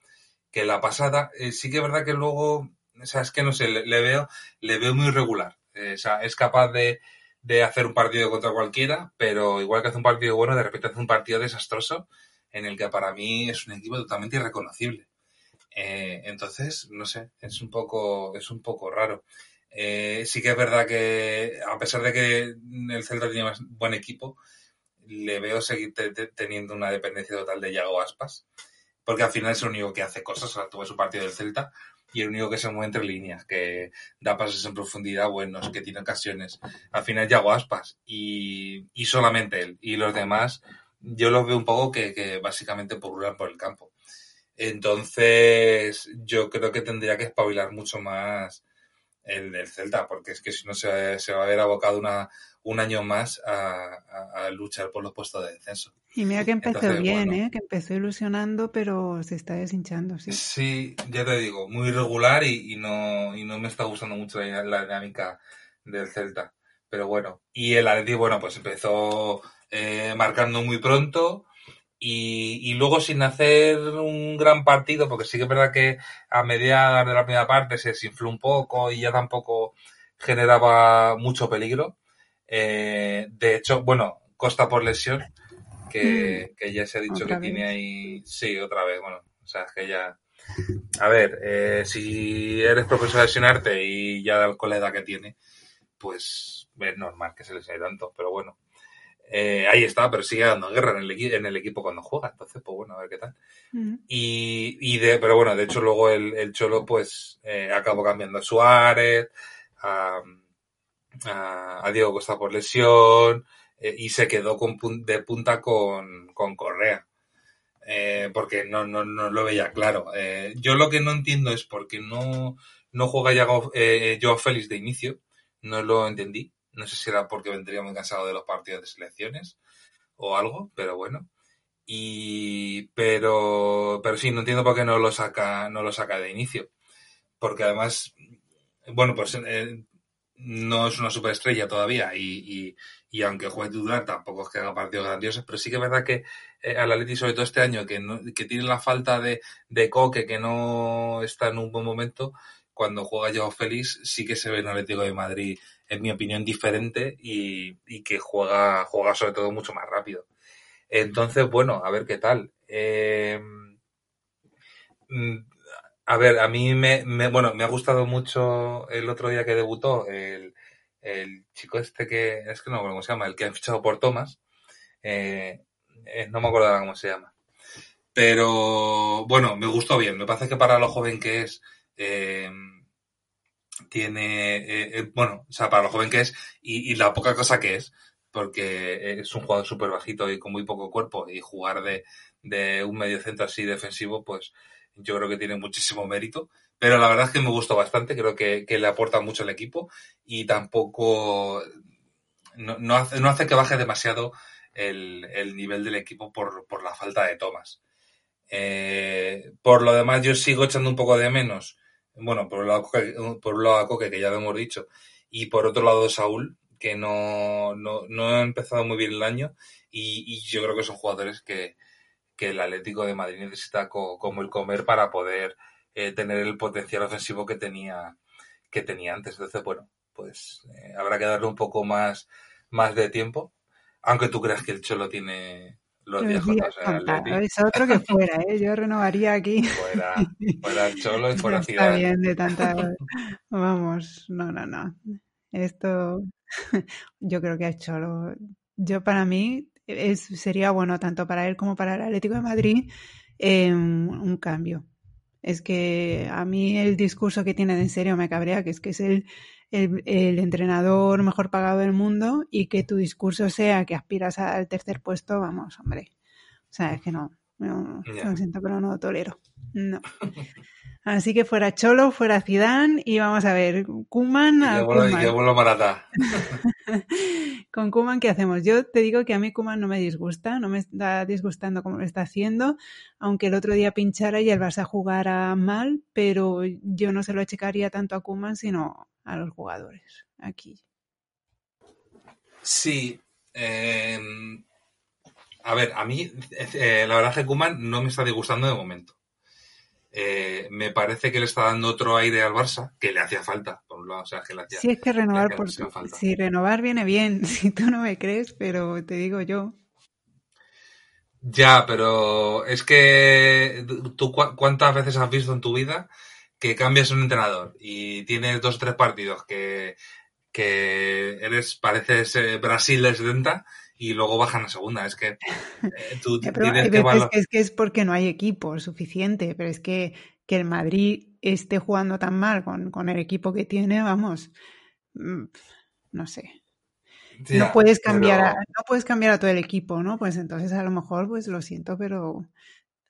A: que la pasada, eh, sí que es verdad que luego, es que no sé, le, veo, le veo muy regular. Eh, es capaz de, de, hacer un partido contra cualquiera, pero igual que hace un partido bueno, de repente hace un partido desastroso en el que para mí es un equipo totalmente irreconocible. entonces, no sé, es un poco, es un poco raro. Eh, sí que es verdad que, a pesar de que el Celta tiene más buen equipo, le veo seguir teniendo una dependencia total de Yago Aspas, porque al final es el único que hace cosas. O sea, tuve su partido del Celta y el único que se mueve entre líneas, que da pases en profundidad buenos, que tiene ocasiones. Al final Yago Aspas y, y solamente él. Y los demás, yo los veo un poco que, que básicamente pululan por el campo. Entonces, yo creo que tendría que espabilar mucho más el del Celta, porque es que si no se, va a ver abocado una, un año más a, luchar por los puestos de descenso.
B: Y mira que empezó bien, ¿eh? que empezó ilusionando, pero se está deshinchando, sí.
A: Sí, ya te digo, muy irregular y, no, y no me está gustando mucho la, dinámica del Celta. Pero bueno, y el Atleti, bueno, pues empezó eh, marcando muy pronto, y, luego sin hacer un gran partido, porque sí que es verdad que a mediados de la primera parte se desinfló un poco y ya tampoco generaba mucho peligro. Eh, de hecho, bueno, Costa por lesión, que, mm. ya se ha dicho que tiene ahí. Sí, otra vez, bueno, o sea, es que ya. A ver, eh, si eres profesor de lesionarte y ya con la edad que tiene, pues es normal que se lesione tanto, pero bueno. Eh, ahí está, pero sigue dando guerra en el, en el equipo cuando juega. Entonces, pues bueno, a ver qué tal. y, y, de, pero bueno, de hecho, luego el, el Cholo, pues, eh, acabó cambiando a Suárez, a, a, Diego Costa por lesión, eh, y se quedó con, de punta con, con Correa. Eh, porque no, no, no lo veía claro. yo lo que no entiendo es por qué no, no juega ya Joao Félix de inicio. No lo entendí. No sé si era porque vendría muy cansado de los partidos de selecciones o algo, pero bueno. Y pero pero sí, no entiendo por qué no lo saca no lo saca de inicio, porque además bueno, pues eh, no es una superestrella todavía y, aunque juegue titular tampoco es que haga partidos grandiosos, pero sí que es verdad que eh, al Atleti sobre todo este año que, que tiene la falta de, de Coque que no está en un buen momento, cuando juega Joao Félix sí que se ve en Atlético de Madrid en mi opinión, diferente y, que juega, juega sobre todo mucho más rápido. Entonces, bueno, a ver qué tal. Eh, a ver, a mí me, bueno, me ha gustado mucho el otro día que debutó el, chico este que, es que no me cómo se llama, el que ha fichado por Thomas. Eh, eh, no me acuerdo cómo se llama. Pero bueno, me gustó bien. Me parece que para lo joven que es, tiene, eh, eh, bueno, o sea, para lo joven que es y, la poca cosa que es, porque es un jugador súper bajito y con muy poco cuerpo y jugar de, de un medio centro así defensivo, pues yo creo que tiene muchísimo mérito. Pero la verdad es que me gustó bastante, creo que, que le aporta mucho al equipo y tampoco no, no, hace, no hace que baje demasiado el, el nivel del equipo por, por la falta de tomas. Eh, por lo demás, yo sigo echando un poco de menos bueno, por un lado, por un lado Coque, que ya lo hemos dicho, y por otro lado Saúl, que no, no, no ha empezado muy bien el año, y yo creo que son jugadores que, que el Atlético de Madrid necesita como el comer para poder eh, tener el potencial ofensivo que tenía, que tenía antes. Entonces, bueno, pues eh, habrá que darle un poco más, más de tiempo. Aunque tú creas que el Cholo tiene los días
B: Es otro que fuera, ¿eh? Yo renovaría aquí.
A: Fuera, fuera el Cholo y fuera
B: Ciudad. Está bien de tanta... Vamos, no, no, no. Esto, yo creo que el Cholo, yo para mí es, sería bueno tanto para él como para el Atlético de Madrid eh, un cambio. Es que a mí el discurso que tiene de en serio me cabrea, que es que es el, el, entrenador mejor pagado del mundo y que tu discurso sea que aspiras al tercer puesto, vamos, hombre. O sea, es que no, no, lo siento, pero no tolero. No. Así que fuera Cholo, fuera Zidane y vamos a ver, Kuman a Con Kuman, ¿qué hacemos? Yo te digo que a mí Kuman no me disgusta, no me está disgustando como lo está haciendo, aunque el otro día pinchara y el Barça jugara mal, pero yo no se lo achicaría tanto a Kuman, sino a los jugadores aquí.
A: Sí. Em, a ver, a mí eh, la verdad que Kuman no me está disgustando de momento. Eh, me parece que le está dando otro aire al Barça, que le hacía falta, por un lado. O sea, que le hacía,
B: sí, es que renovar, por, si renovar viene bien, si tú no me crees, pero te digo yo.
A: Ya, pero es que tú cuántas veces has visto en tu vida que cambias un entrenador y tienes dos o tres partidos que, que eres, pareces eh, Brasil del 70 y luego bajan a segunda. Es que eh, tú tienes
B: que, es que es porque no hay equipo suficiente, pero es que, que el Madrid esté jugando tan mal con, con el equipo que tiene, vamos, mm, no sé. no puedes cambiar a, no puedes cambiar a todo el equipo, ¿no? Pues entonces a lo mejor, pues lo siento, pero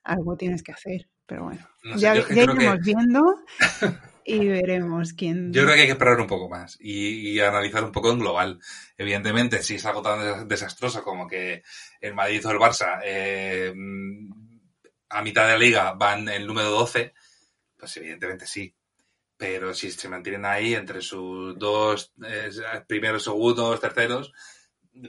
B: algo tienes que hacer. Pero bueno, ya, iremos viendo y veremos quién.
A: Yo creo que hay que esperar un poco más y, analizar un poco en global. Evidentemente, si es algo tan desastroso como que el Madrid o el Barça eh, a mitad de la liga van el número 12, pues evidentemente sí. Pero si se mantienen ahí entre sus dos eh, primeros, segundos, terceros,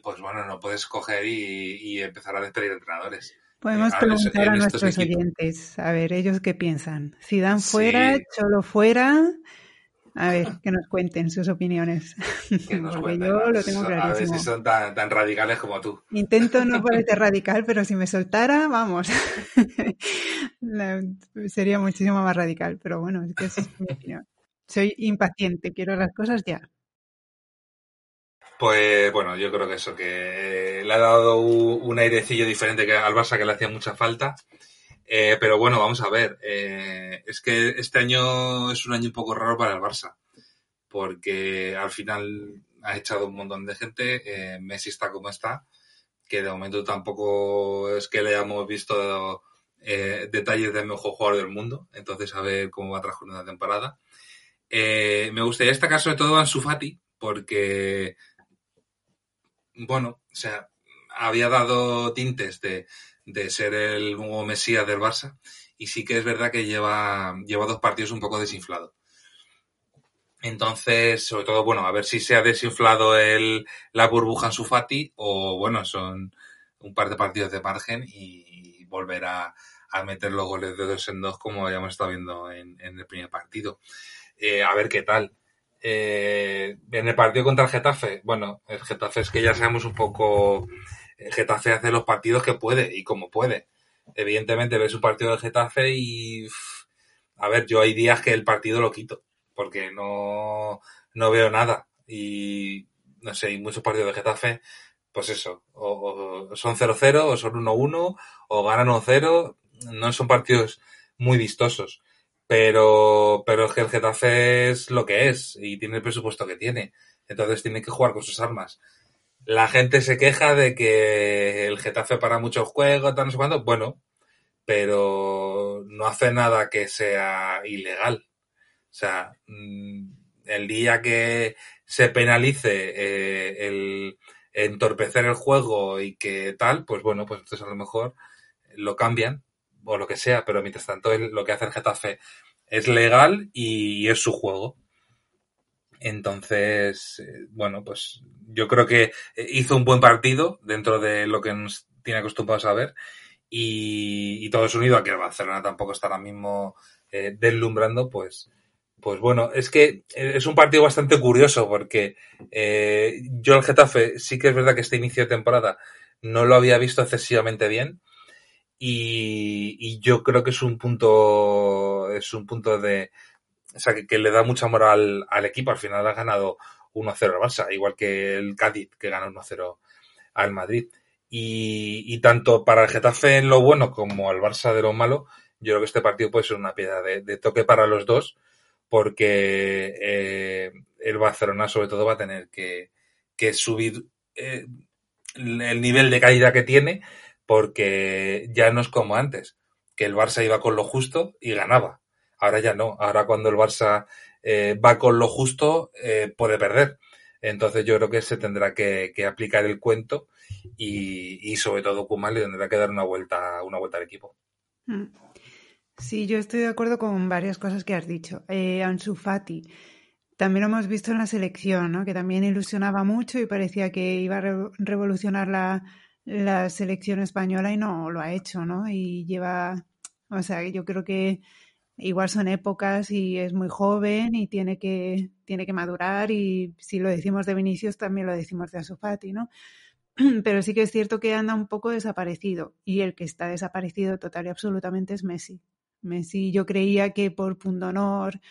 A: pues bueno, no puedes coger y, y empezar a despedir entrenadores.
B: Podemos preguntar a nuestros oyentes, a ver, ellos qué piensan. Si dan fuera, Cholo fuera, a ver, que nos cuenten sus opiniones. Porque yo lo tengo clarísimo. A ver
A: si son tan, radicales como tú.
B: Intento no parecer radical, pero si me soltara, vamos. Sería muchísimo más radical, pero bueno, es que es mi opinión. Soy impaciente, quiero las cosas ya.
A: Pues bueno, yo creo que eso, que le ha dado un airecillo diferente que al Barça que le hacía mucha falta. Eh, pero bueno, vamos a ver. Eh, es que este año es un año un poco raro para el Barça. Porque al final ha echado un montón de gente. Eh, Messi está como está. Que de momento tampoco es que le hayamos visto detalles del mejor jugador del mundo. Entonces, a ver cómo va transcurriendo la temporada. me gustaría destacar sobre todo a Ansu porque bueno, o sea, había dado tintes de, de ser el nuevo Mesías del Barça y sí que es verdad que lleva, lleva dos partidos un poco desinflado. Entonces, sobre todo, bueno, a ver si se ha desinflado el, la burbuja en su Fati o, bueno, son un par de partidos de margen y volver a, meter los goles de dos en dos como ya hemos estado viendo en, el primer partido. Eh, a ver qué tal. Eh, en el partido contra el Getafe, bueno, el Getafe es que ya sabemos un poco, el Getafe hace los partidos que puede y como puede. Evidentemente ves un partido del Getafe y, a ver, yo hay días que el partido lo quito, porque no, no veo nada. Y, no sé, hay muchos partidos de Getafe, pues eso, o, o son 0-0, o son 1-1, o ganan 1-0, no son partidos muy vistosos. Pero, pero es que el Getafe es lo que es y tiene el presupuesto que tiene. Entonces tiene que jugar con sus armas. La gente se queja de que el Getafe para muchos juegos, tal, no sé cuándo. Bueno, pero no hace nada que sea ilegal. O sea, mm, el día que se penalice eh, el entorpecer el juego y que tal, pues bueno, pues entonces a lo mejor lo cambian o lo que sea, pero mientras tanto lo que hace el Getafe es legal y es su juego. Entonces, eh, bueno, pues yo creo que hizo un buen partido dentro de lo que nos tiene acostumbrados a ver y, todo es unido a que el Barcelona tampoco está ahora mismo eh, deslumbrando, pues, pues bueno, es que es un partido bastante curioso porque eh, yo el Getafe sí que es verdad que este inicio de temporada no lo había visto excesivamente bien y, yo creo que es un punto es un punto de o sea que, le da mucha moral al equipo. Al final ha ganado 1-0 al Barça igual que el Cádiz que ganó 1-0 al Madrid. Y, tanto para el Getafe en lo bueno como al Barça de lo malo, yo creo que este partido puede ser una piedra de, toque para los dos, porque eh, el Barcelona sobre todo va a tener que, subir eh, el nivel de calidad que tiene, porque ya no es como antes, que el Barça iba con lo justo y ganaba. Ahora ya no, ahora cuando el Barça eh, va con lo justo puede perder. Entonces yo creo que se tendrá que, aplicar el cuento y, sobre todo Kuman le tendrá que dar una vuelta, una vuelta al equipo.
B: Mm. Sí, yo estoy de acuerdo con varias cosas que has dicho. Eh, Ansu Fati, también lo hemos visto en la selección, ¿no? que también ilusionaba mucho y parecía que iba a revolucionar la, la selección española y no lo ha hecho, ¿no? Y lleva, o sea, yo creo que igual son épocas y es muy joven y tiene que, tiene que madurar y si lo decimos de Vinicius también lo decimos de Asufati, ¿no? Pero sí que es cierto que anda un poco desaparecido y el que está desaparecido total y absolutamente es Messi. Messi yo creía que por punto honor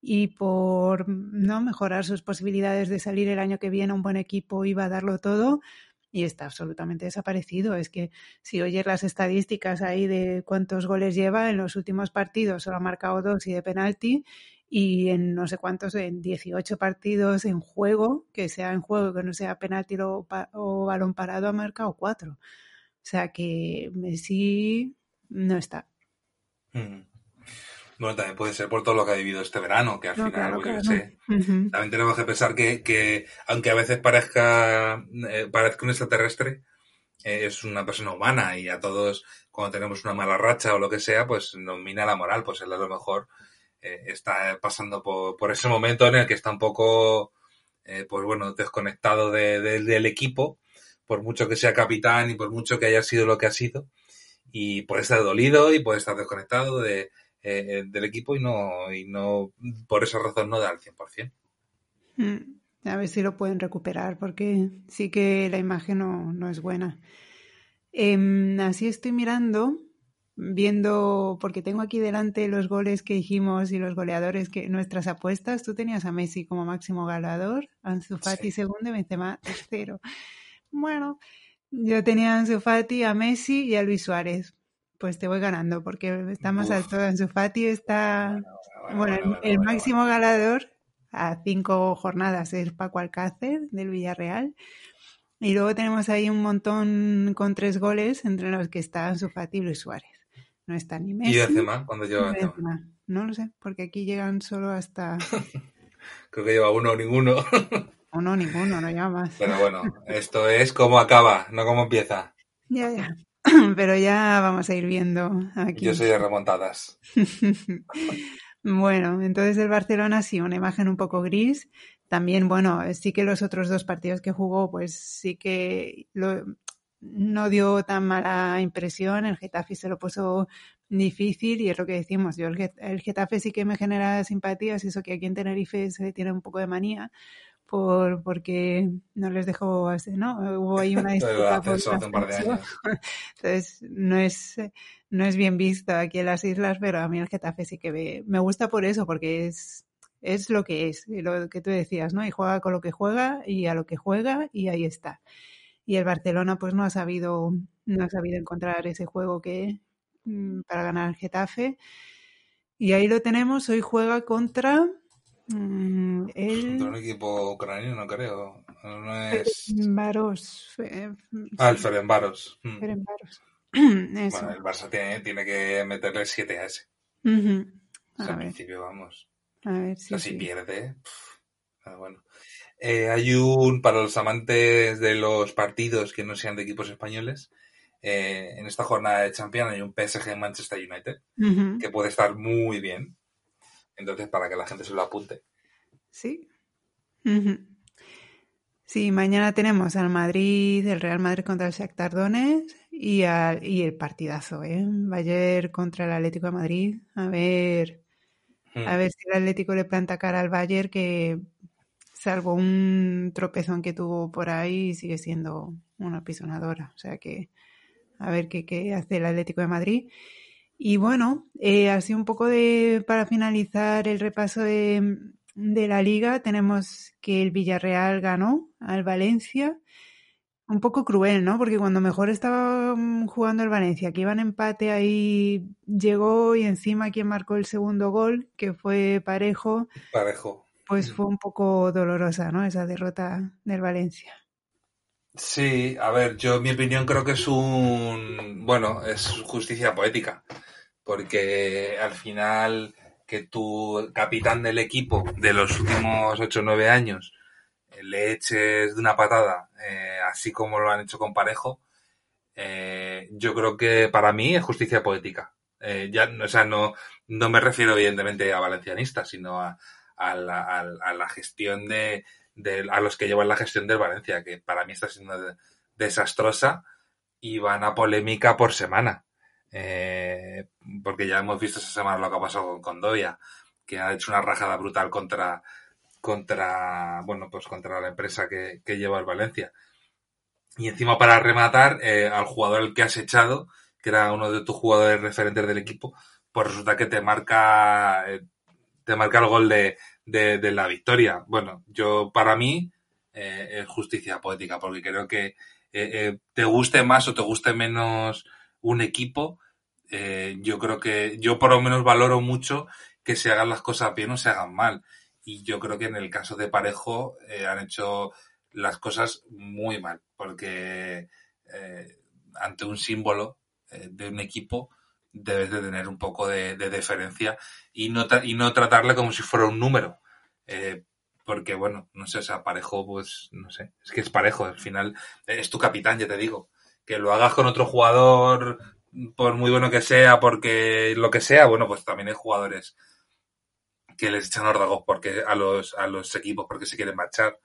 B: y por no mejorar sus posibilidades de salir el año que viene a un buen equipo iba a darlo todo y está absolutamente desaparecido. Es que si oyes las estadísticas ahí de cuántos goles lleva en los últimos partidos, solo ha marcado dos y de penalti, y en no sé cuántos, en 18 partidos en juego, que sea en juego, que no sea penalti o, balón parado, ha marcado cuatro. O sea que Messi no está.
A: Mm. Bueno, también puede ser por todo lo que ha vivido este verano, que al final, pues, también tenemos que pensar que, aunque a veces parezca, eh, parezca un extraterrestre, eh, es una persona humana y a todos, cuando tenemos una mala racha o lo que sea, pues nos mina la moral, pues él a lo mejor eh, está pasando por, ese momento en el que está un poco, pues bueno, desconectado del equipo, por mucho que sea capitán y por mucho que haya sido lo que ha sido, y puede estar dolido y puede estar desconectado de eh, del equipo y no, y no, por esa razón no da al 100%.
B: Mm, a ver si lo pueden recuperar, porque sí que la imagen no, es buena. Em, así estoy mirando, viendo, porque tengo aquí delante los goles que dijimos y los goleadores que nuestras apuestas. Tú tenías a Messi como máximo galador, Ansu Fati segundo y Benzema tercero. Bueno, yo tenía a Ansu Fati, a Messi y a Luis Suárez pues te voy ganando porque está más alto. En su patio está, bueno, el, máximo ganador a cinco jornadas es Paco Alcácer del Villarreal. Y luego tenemos ahí un montón con tres goles entre los que está su y Luis Suárez. No está ni Messi.
A: ¿Y Benzema? cuando lleva
B: No lo sé, porque aquí llegan solo hasta...
A: Creo que lleva uno o ninguno.
B: uno o ninguno, no lleva más.
A: Pero bueno, esto es como acaba, no como empieza.
B: Ya, ya. pero ya vamos a ir viendo aquí.
A: Yo soy de remontadas.
B: bueno, entonces el Barcelona sí, una imagen un poco gris. También, bueno, sí que los otros dos partidos que jugó, pues sí que no dio tan mala impresión. El Getafe se lo puso difícil y es lo que decimos. Yo el, el Getafe sí que me genera simpatías, eso que aquí en Tenerife se tiene un poco de manía por porque no les dejó así, ¿no? Hubo ahí una disputa por Entonces, no es, no es bien visto aquí en las islas, pero a mí el Getafe sí que me, gusta por eso, porque es, es lo que es, lo que tú decías, ¿no? Y juega con lo que juega y a lo que juega y ahí está. Y el Barcelona pues no ha sabido, no ha sabido encontrar ese juego que mm, para ganar el Getafe. Y ahí lo tenemos, hoy juega contra
A: Mm, un equipo ucraniano, no creo. No es...
B: Varos.
A: Ah, el Ferenbaros.
B: Mm. Ferenbaros.
A: Bueno, el Barça tiene, tiene que meterle 7 a ese. al principio, vamos.
B: A ver si,
A: si pierde. bueno. Eh, hay un, para los amantes de los partidos que no sean de equipos españoles, eh, en esta jornada de Champions hay un PSG Manchester United, que puede estar muy bien. Entonces, para que la gente se lo apunte.
B: Sí. Sí, mañana tenemos al Madrid, el Real Madrid contra el Shakhtar Donetsk y, y el partidazo, ¿eh? Bayern contra el Atlético de Madrid. A ver, a ver si el Atlético le planta cara al Bayern, que salvo un tropezón que tuvo por ahí, sigue siendo una pisonadora. O sea que a ver qué, qué hace el Atlético de Madrid. Y bueno, eh, así un poco de para finalizar el repaso de, de la liga, tenemos que el Villarreal ganó al Valencia un poco cruel, ¿no? Porque cuando mejor estaba mm, jugando el Valencia, que iba en empate, ahí llegó y encima quien marcó el segundo gol, que fue Parejo.
A: Parejo.
B: Pues fue un poco dolorosa, ¿no? Esa derrota del Valencia.
A: Sí, a ver, yo en mi opinión creo que es un, bueno, es justicia poética, porque al final que tu capitán del equipo de los últimos 8 o 9 años le eches de una patada, eh, así como lo han hecho con Parejo, eh, yo creo que para mí es justicia poética. Eh, ya, o sea, no, no me refiero evidentemente a valencianistas, sino a, a, la, a, la, gestión de, de, a los que llevan la gestión del Valencia, que para mí está siendo desastrosa y van a polémica por semana. porque ya hemos visto esa semana lo que ha pasado con Condovia, que ha hecho una rajada brutal contra, contra, bueno, pues contra la empresa que, lleva el Valencia. Y encima para rematar, eh, al jugador el que has echado, que era uno de tus jugadores referentes del equipo, pues resulta que te marca, eh, te marca el gol de, de, la victoria. Bueno, yo para mí eh, es justicia poética, porque creo que te guste más o te guste menos un equipo, yo creo que yo por lo menos valoro mucho que se hagan las cosas bien o se hagan mal y yo creo que en el caso de Parejo eh, han hecho las cosas muy mal, porque eh, ante un símbolo eh, de un equipo debes de tener un poco de, deferencia y no, y no tratarle como si fuera un número. porque, bueno, no sé, o sea, Parejo, pues, no sé, es que es Parejo, al final es tu capitán, ya te digo. Que lo hagas con otro jugador, por muy bueno que sea, porque lo que sea, bueno, pues también hay jugadores que les echan órdagos porque a los, a los equipos porque se quieren marchar.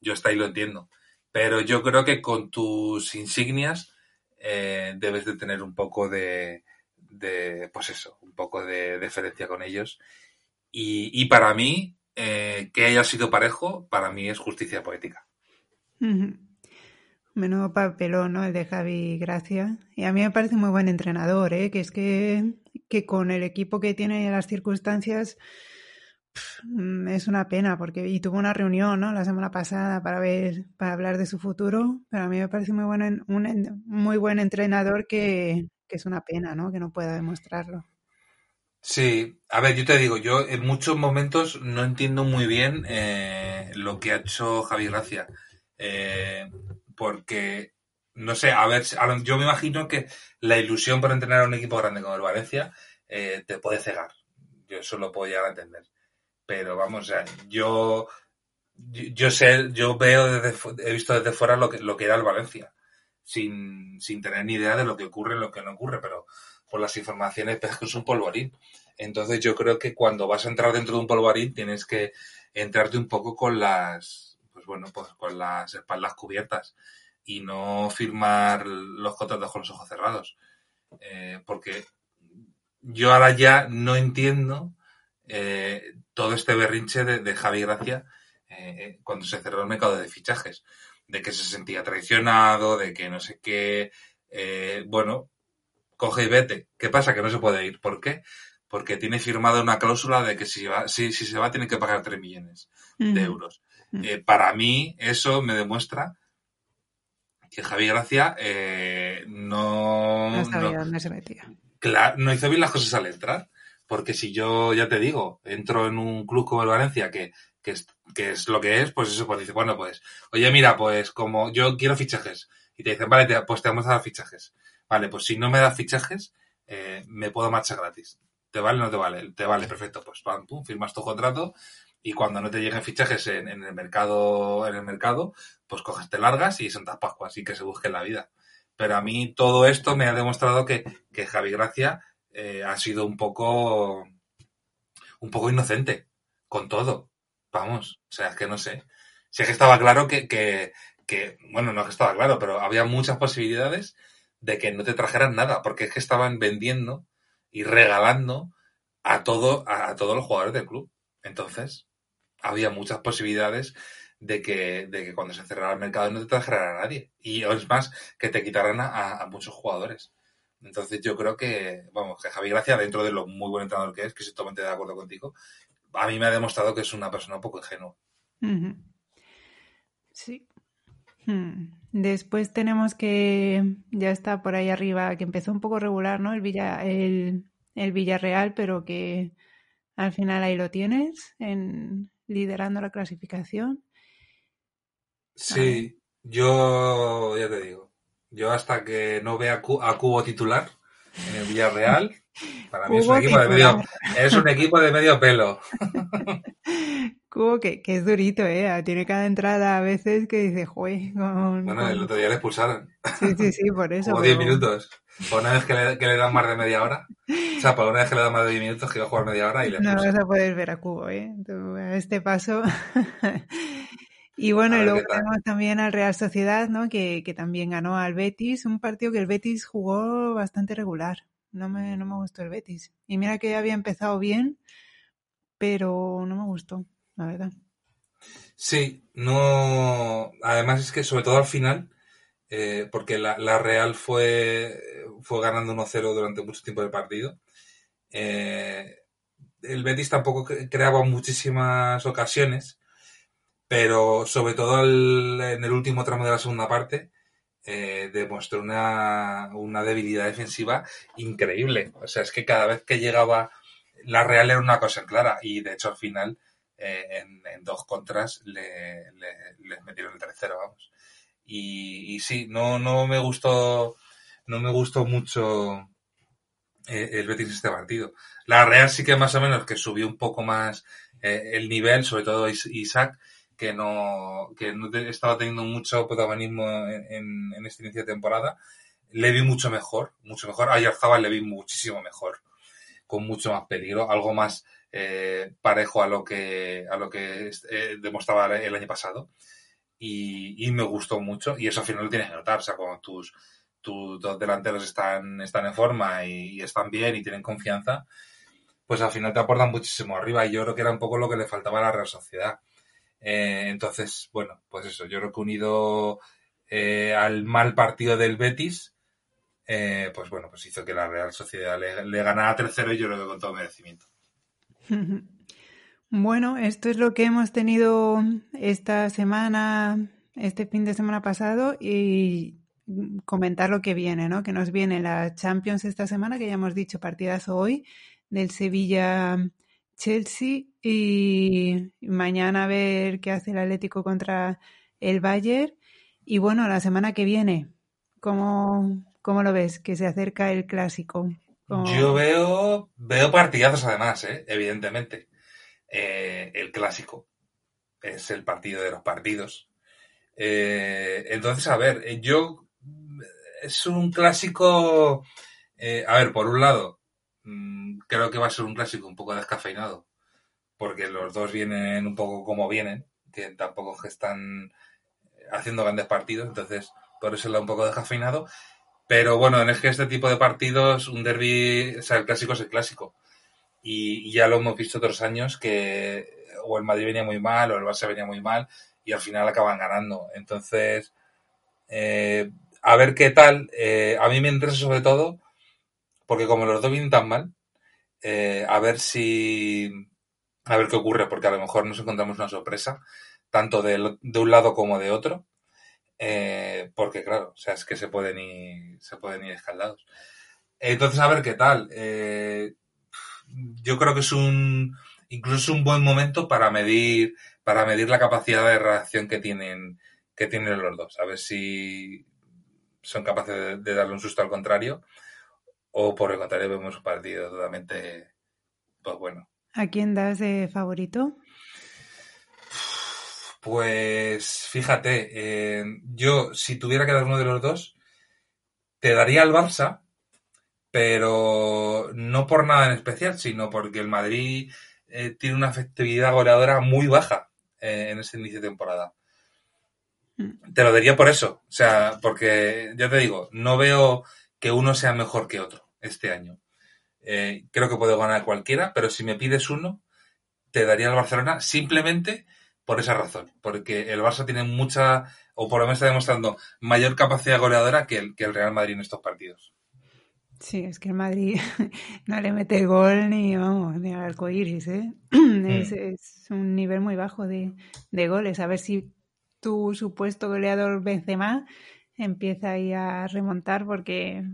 A: Yo hasta ahí lo entiendo. Pero yo creo que con tus insignias eh, debes de tener un poco de, de, pues eso, un poco de deferencia con ellos. Y, y para mí, eh, que haya sido parejo, para mí es justicia poética.
B: Menudo papelón, ¿no? El de Javi Gracia. Y a mí me parece muy buen entrenador, ¿eh? Que es que, que con el equipo que tiene y las circunstancias es una pena porque y tuvo una reunión ¿no? la semana pasada para ver para hablar de su futuro pero a mí me parece muy un muy buen entrenador que, que es una pena ¿no? que no pueda demostrarlo.
A: Sí a ver yo te digo yo en muchos momentos no entiendo muy bien eh, lo que ha hecho Javi Gracia eh, porque no sé a ver yo me imagino que la ilusión por entrenar a un equipo grande como el Valencia eh, te puede cegar. Yo eso lo puedo llegar a entender. Pero vamos, o sea, yo, yo sé, yo veo desde, he visto desde fuera lo que, lo que era el Valencia, sin, sin tener ni idea de lo que ocurre lo que no ocurre, pero por las informaciones que es un polvorín. Entonces yo creo que cuando vas a entrar dentro de un polvorín tienes que entrarte un poco con las, pues bueno, pues con las espaldas cubiertas y no firmar los contratos con los ojos cerrados. Eh, porque yo ahora ya no entiendo eh, todo este berrinche de, Javi Gracia eh, cuando se cerró el mercado de fichajes, de que se sentía traicionado, de que no sé qué, eh, bueno, coge y vete. ¿Qué pasa? Que no se puede ir. ¿Por qué? Porque tiene firmada una cláusula de que si, va, si, si se va tiene que pagar 3 millones de euros. para mí eso me demuestra que Javi Gracia no...
B: No sabía dónde se metía.
A: Claro, no hizo bien las cosas al entrar. Porque si yo, ya te digo, entro en un club como el Valencia, que, que, que es lo que es, pues eso, pues dice, bueno, pues, oye, mira, pues como yo quiero fichajes. Y te dicen, vale, pues te vamos a dar fichajes. Vale, pues si no me das fichajes, eh, me puedo marchar gratis. ¿Te vale o no te vale? Te vale, perfecto. Pues pam, pum, firmas tu contrato y cuando no te lleguen fichajes en, el mercado, en el mercado, pues coges, te largas y Santas Pascuas y que se busque la vida. Pero a mí todo esto me ha demostrado que, que Javi Gracia eh, ha sido un poco, un poco inocente con todo. Vamos, o sea, es que no sé. Si es que estaba claro que, que, que, bueno, no es que estaba claro, pero había muchas posibilidades de que no te trajeran nada, porque es que estaban vendiendo y regalando a todo, a, todos los jugadores del club. Entonces, había muchas posibilidades de que, de que cuando se cerrara el mercado no te trajeran a nadie. Y es más, que te quitaran a, muchos jugadores. Entonces yo creo que, vamos, que Javi Gracia, dentro de lo muy buen entrenador que es, que estoy totalmente de acuerdo contigo, a mí me ha demostrado que es una persona un poco ingenua.
B: Sí. Hmm. Después tenemos que, ya está por ahí arriba, que empezó un poco regular, ¿no? El, Villa, el, el Villarreal, pero que al final ahí lo tienes, en, liderando la clasificación.
A: Sí, yo ya te digo, yo hasta que no vea a Cubo titular en el Villarreal, para mí es un, equipo de medio, es un equipo de medio pelo.
B: Cubo que, que, es durito, ¿eh? Tiene cada entrada a veces que dice, jue.
A: bueno, el otro día le expulsaron.
B: Sí, sí, sí, por eso.
A: Como 10 minutos. Por una vez que le, que le, dan más de media hora. O sea, por una vez que le dan más de 10 minutos, que va a jugar media hora y le
B: No vas a poder ver a Cubo, ¿eh? a este paso. y bueno, y luego tenemos también al Real Sociedad, ¿no? Que, que también ganó al Betis. Un partido que el Betis jugó bastante regular. No me, no me gustó el Betis. Y mira que había empezado bien, pero no me gustó la verdad.
A: Sí, no. Además es que sobre todo al final, eh, porque la, Real fue, fue ganando 1-0 durante mucho tiempo del partido. Eh, el Betis tampoco creaba muchísimas ocasiones, pero sobre todo en el último tramo de la segunda parte eh, demostró una, una debilidad defensiva increíble. O sea, es que cada vez que llegaba la Real era una cosa clara y de hecho al final eh, en, dos contras le, les metieron el tercero, vamos. Y, sí, no, no me gustó, no me gustó mucho eh, el Betis este partido. La Real sí que más o menos que subió un poco más el nivel, sobre todo Isaac, que no, que no estaba teniendo mucho protagonismo en, en, este inicio de temporada. Le vi mucho mejor, mucho mejor. A Yarzabal le vi muchísimo mejor, con mucho más peligro, algo más eh, parejo a lo que, a lo que eh, demostraba el año pasado. Y, me gustó mucho. Y eso al final lo tienes que notar. O sea, cuando tus, tus dos delanteros están, están en forma y, están bien y tienen confianza, pues al final te aportan muchísimo arriba. Y yo creo que era un poco lo que le faltaba a la Real Sociedad. Eh, entonces, bueno, pues eso. Yo creo que unido al mal partido del Betis, pues bueno, pues hizo que la Real Sociedad le, le ganara tercero y yo creo que con todo merecimiento.
B: Bueno, esto es lo que hemos tenido esta semana, este fin de semana pasado y comentar lo que viene, ¿no? Que nos viene la Champions esta semana, que ya hemos dicho partidas hoy, del Sevilla Chelsea y mañana a ver qué hace el Atlético contra el Bayern. Y bueno, la semana que viene, ¿cómo, cómo lo ves? Que se acerca el clásico.
A: Yo veo, veo partidazos además, ¿eh? evidentemente. Eh, el clásico es el partido de los partidos. Eh, entonces, a ver, yo es un clásico. a ver, por un lado, mm, creo que va a ser un clásico un poco descafeinado, porque los dos vienen un poco como vienen, que tampoco están haciendo grandes partidos, entonces por eso es un poco descafeinado. Pero bueno, es que este tipo de partidos, un derby, o sea, el clásico es el clásico. Y, ya lo hemos visto otros años que o el Madrid venía muy mal o el Barça venía muy mal y al final acaban ganando. Entonces, eh, a ver qué tal. Eh, a mí me interesa sobre todo porque como los dos vienen tan mal, eh, a ver si... A ver qué ocurre, porque a lo mejor nos encontramos una sorpresa, tanto de, de un lado como de otro. Eh, porque claro, o sea, es que se pueden ir, se pueden ir escaldados. Entonces, a ver qué tal. Eh, yo creo que es un, incluso un buen momento para medir, para medir la capacidad de reacción que tienen, que tienen los dos. A ver si son capaces de, darle un susto al contrario o por el contrario vemos un partido totalmente, pues bueno.
B: ¿A quién das de favorito?
A: Pues fíjate, eh, yo si tuviera que dar uno de los dos, te daría al Barça, pero no por nada en especial, sino porque el Madrid eh, tiene una efectividad goleadora muy baja eh, en este inicio de temporada.
B: Mm.
A: Te lo diría por eso. O sea, porque ya te digo, no veo que uno sea mejor que otro este año. Eh, creo que puedo ganar cualquiera, pero si me pides uno, te daría el Barcelona simplemente por esa razón. Porque el Barça tiene mucha, o por lo menos está demostrando, mayor capacidad goleadora que el, que el Real Madrid en estos partidos.
B: Sí, es que el Madrid no le mete gol ni, vamos, ni al arcoíris, ¿eh? Es, es, un nivel muy bajo de, de, goles. A ver si tu supuesto goleador Benzema empieza ahí a remontar porque...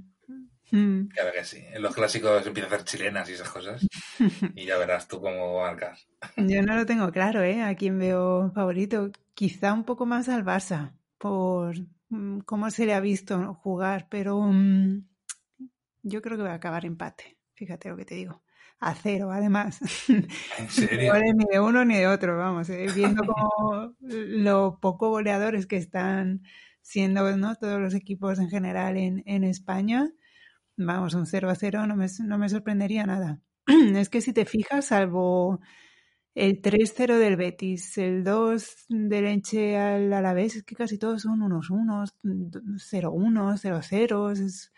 A: Mm. Claro que sí. En los clásicos empieza a hacer chilenas y esas cosas y ya verás tú cómo marcas.
B: Yo no lo tengo claro, ¿eh? A quién veo favorito. Quizá un poco más al Barça por mm, cómo se le ha visto jugar, pero... Um, yo creo que va a acabar empate. Fíjate lo que te digo. A cero, además.
A: ¿En serio?
B: No ni de uno ni de otro, vamos. ¿eh? Viendo como lo poco goleadores que están siendo ¿no? todos los equipos en general en, en España, vamos, un 0 a 0 no me, no me sorprendería nada. es que si te fijas, salvo el 3-0 del Betis, el 2 del Enche al Alavés, es que casi todos son unos unos, 0-1, 0-0. Es,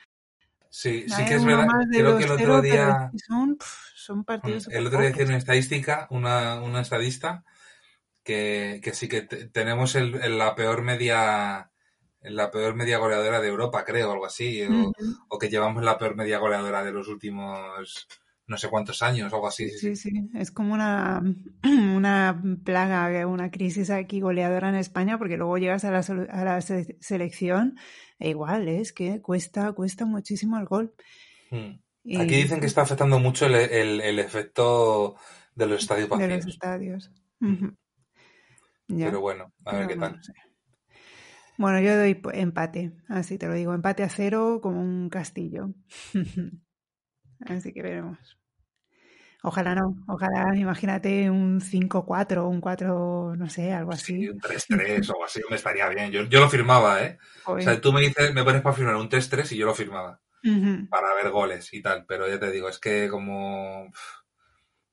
A: Sí, sí que es verdad. Creo que el otro día.
B: Son, son partidos.
A: El otro día decía una estadística, una, una estadista, que, que sí que tenemos el, la peor media la peor media goleadora de Europa, creo, algo así, o, o, que llevamos la peor media goleadora de los últimos no sé cuántos años, algo así.
B: Sí, sí, sí. es como una, una plaga, una crisis aquí goleadora en España, porque luego llegas a la, a la selección e igual, ¿eh? es que cuesta, cuesta muchísimo el gol.
A: Hmm. Aquí dicen que está afectando mucho el, el, el efecto de los estadios vacíos.
B: De los estadios.
A: Pero bueno, a ver qué tal. No sé.
B: Bueno, yo doy empate, así te lo digo, empate a cero como un castillo. así que veremos. Ojalá no, ojalá, imagínate un 5-4, un 4, no sé, algo así.
A: Sí, un 3-3 o algo así, me estaría bien. Yo, yo lo firmaba, ¿eh? O sea, tú me dices, me pones para firmar un 3-3 y yo lo firmaba. Uh -huh. Para ver goles y tal, pero ya te digo, es que como...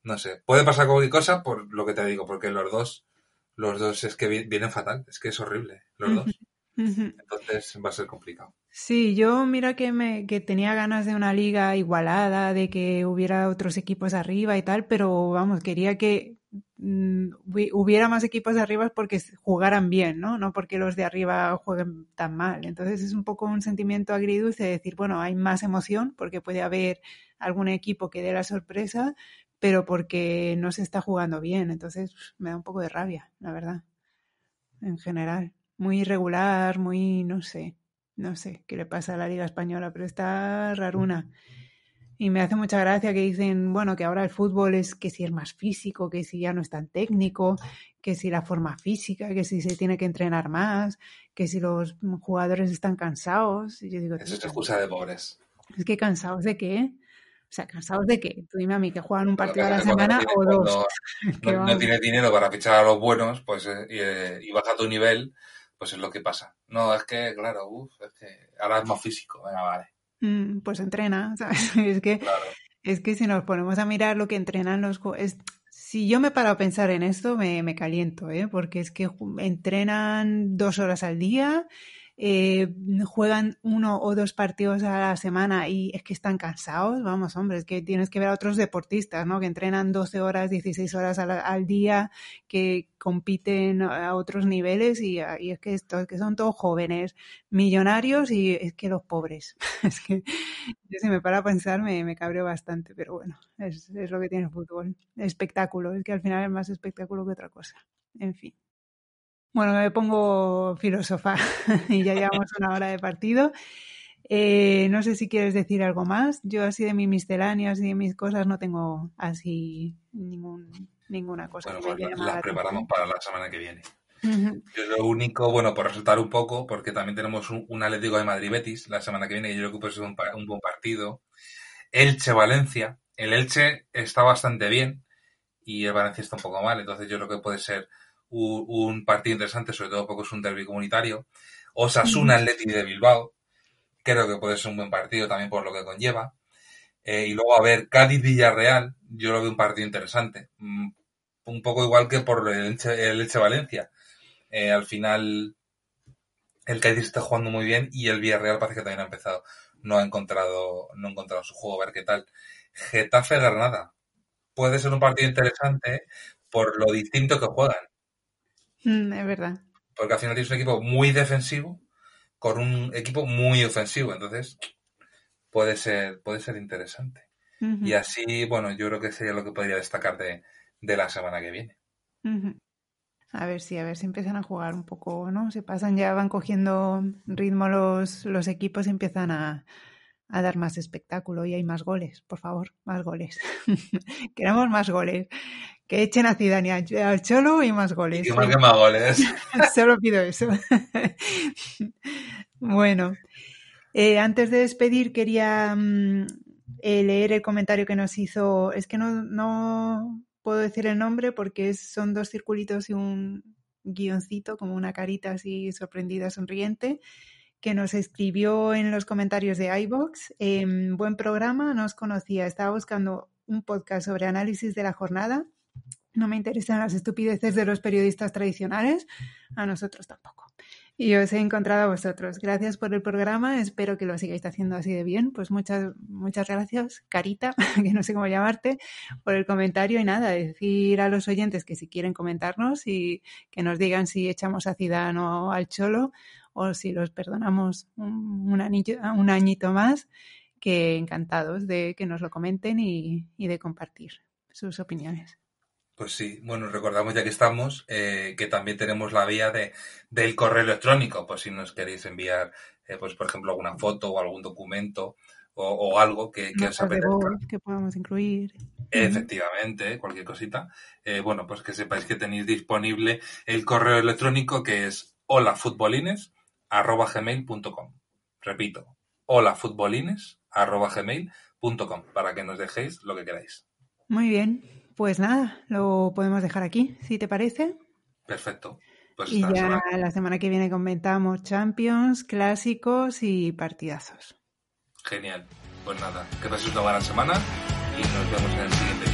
A: No sé, puede pasar cualquier cosa por lo que te digo, porque los dos, los dos es que vienen fatal, es que es horrible, los uh -huh. dos. Entonces va a ser complicado.
B: Sí, yo mira que me que tenía ganas de una liga igualada, de que hubiera otros equipos arriba y tal, pero vamos, quería que mm, hubiera más equipos arriba porque jugaran bien, ¿no? No porque los de arriba jueguen tan mal. Entonces es un poco un sentimiento agridulce de decir, bueno, hay más emoción porque puede haber algún equipo que dé la sorpresa, pero porque no se está jugando bien. Entonces me da un poco de rabia, la verdad, en general muy irregular, muy, no sé, no sé qué le pasa a la Liga Española, pero está raruna. Y me hace mucha gracia que dicen, bueno, que ahora el fútbol es que si es más físico, que si ya no es tan técnico, que si la forma física, que si se tiene que entrenar más, que si los jugadores están cansados. Y yo digo,
A: Eso es excusa de pobres.
B: Es que cansados de qué? O sea, ¿cansados de qué? Tú dime a mí que juegan un partido a la semana o dos.
A: No, no tienes dinero para fichar a los buenos, pues eh, y, y baja tu nivel, pues es lo que pasa. No, es que, claro, uf, es que ahora es más físico, venga, vale.
B: Mm, pues entrena, ¿sabes? Es que,
A: claro.
B: es que si nos ponemos a mirar lo que entrenan los es, si yo me paro a pensar en esto, me, me caliento, ¿eh? Porque es que entrenan dos horas al día, eh, juegan uno o dos partidos a la semana y es que están cansados, vamos, hombre, es que tienes que ver a otros deportistas, ¿no? Que entrenan 12 horas, 16 horas al, al día, que compiten a otros niveles y, y es que que son todos jóvenes, millonarios y es que los pobres. es que yo si me para a pensar me, me cabreo bastante, pero bueno, es, es lo que tiene el fútbol. Espectáculo, es que al final es más espectáculo que otra cosa. En fin. Bueno, me pongo filósofa y ya llevamos una hora de partido. Eh, no sé si quieres decir algo más. Yo así de mis misceláneas y de mis cosas no tengo así ningún, ninguna cosa.
A: Bueno, pues las la preparamos para la semana que viene. Uh -huh. Yo lo único, bueno, por resaltar un poco, porque también tenemos un, un Atlético de Madrid-Betis la semana que viene, que yo creo que ser un, un buen partido. Elche-Valencia. El Elche está bastante bien y el Valencia está un poco mal, entonces yo creo que puede ser un, un partido interesante, sobre todo porque es un derby comunitario. Osasuna Atleti de Bilbao, creo que puede ser un buen partido también por lo que conlleva. Eh, y luego, a ver, Cádiz-Villarreal, yo lo veo un partido interesante. Un poco igual que por el Elche, el Elche Valencia. Eh, al final, el Cádiz está jugando muy bien y el Villarreal parece que también ha empezado. No ha encontrado, no ha encontrado su juego, a ver qué tal. Getafe Granada. Puede ser un partido interesante por lo distinto que juegan.
B: Mm, es verdad.
A: Porque al final tienes un equipo muy defensivo con un equipo muy ofensivo. Entonces, puede ser, puede ser interesante. Y así, bueno, yo creo que sería lo que podría destacar de, de la semana que viene.
B: A ver si, a ver si empiezan a jugar un poco, ¿no? Se pasan ya, van cogiendo ritmo los, los equipos y empiezan a, a dar más espectáculo y hay más goles, por favor, más goles. Queremos más goles. Que echen a Zidane al Cholo y más goles.
A: Y más que más goles.
B: Solo pido eso. bueno, eh, antes de despedir quería mm, eh, leer el comentario que nos hizo. Es que no, no puedo decir el nombre porque son dos circulitos y un guioncito, como una carita así sorprendida, sonriente, que nos escribió en los comentarios de iBox. buen programa, no os conocía, estaba buscando un podcast sobre análisis de la jornada. No me interesan las estupideces de los periodistas tradicionales, a nosotros tampoco y os he encontrado a vosotros. Gracias por el programa, espero que lo sigáis haciendo así de bien. Pues muchas, muchas gracias, Carita, que no sé cómo llamarte, por el comentario y nada, decir a los oyentes que si quieren comentarnos y que nos digan si echamos a Zidane o al Cholo o si los perdonamos un, un añito más, que encantados de que nos lo comenten y de compartir sus opiniones.
A: Pues sí, bueno, recordamos ya que estamos eh, que también tenemos la vía de, del correo electrónico, pues si nos queréis enviar, eh, pues por ejemplo, alguna foto o algún documento o, algo que, que os apetezca.
B: que podamos incluir.
A: Efectivamente, cualquier cosita. Eh, bueno, pues que sepáis que tenéis disponible el correo electrónico que es holafutbolines.gmail.com Repito, holafutbolines.gmail.com para que nos dejéis lo que queráis.
B: Muy bien. Pues nada, lo podemos dejar aquí, si te parece.
A: Perfecto. Pues
B: y ya la semana que viene comentamos Champions, clásicos y partidazos.
A: Genial. Pues nada, que paséis una buena semana y nos vemos en el siguiente.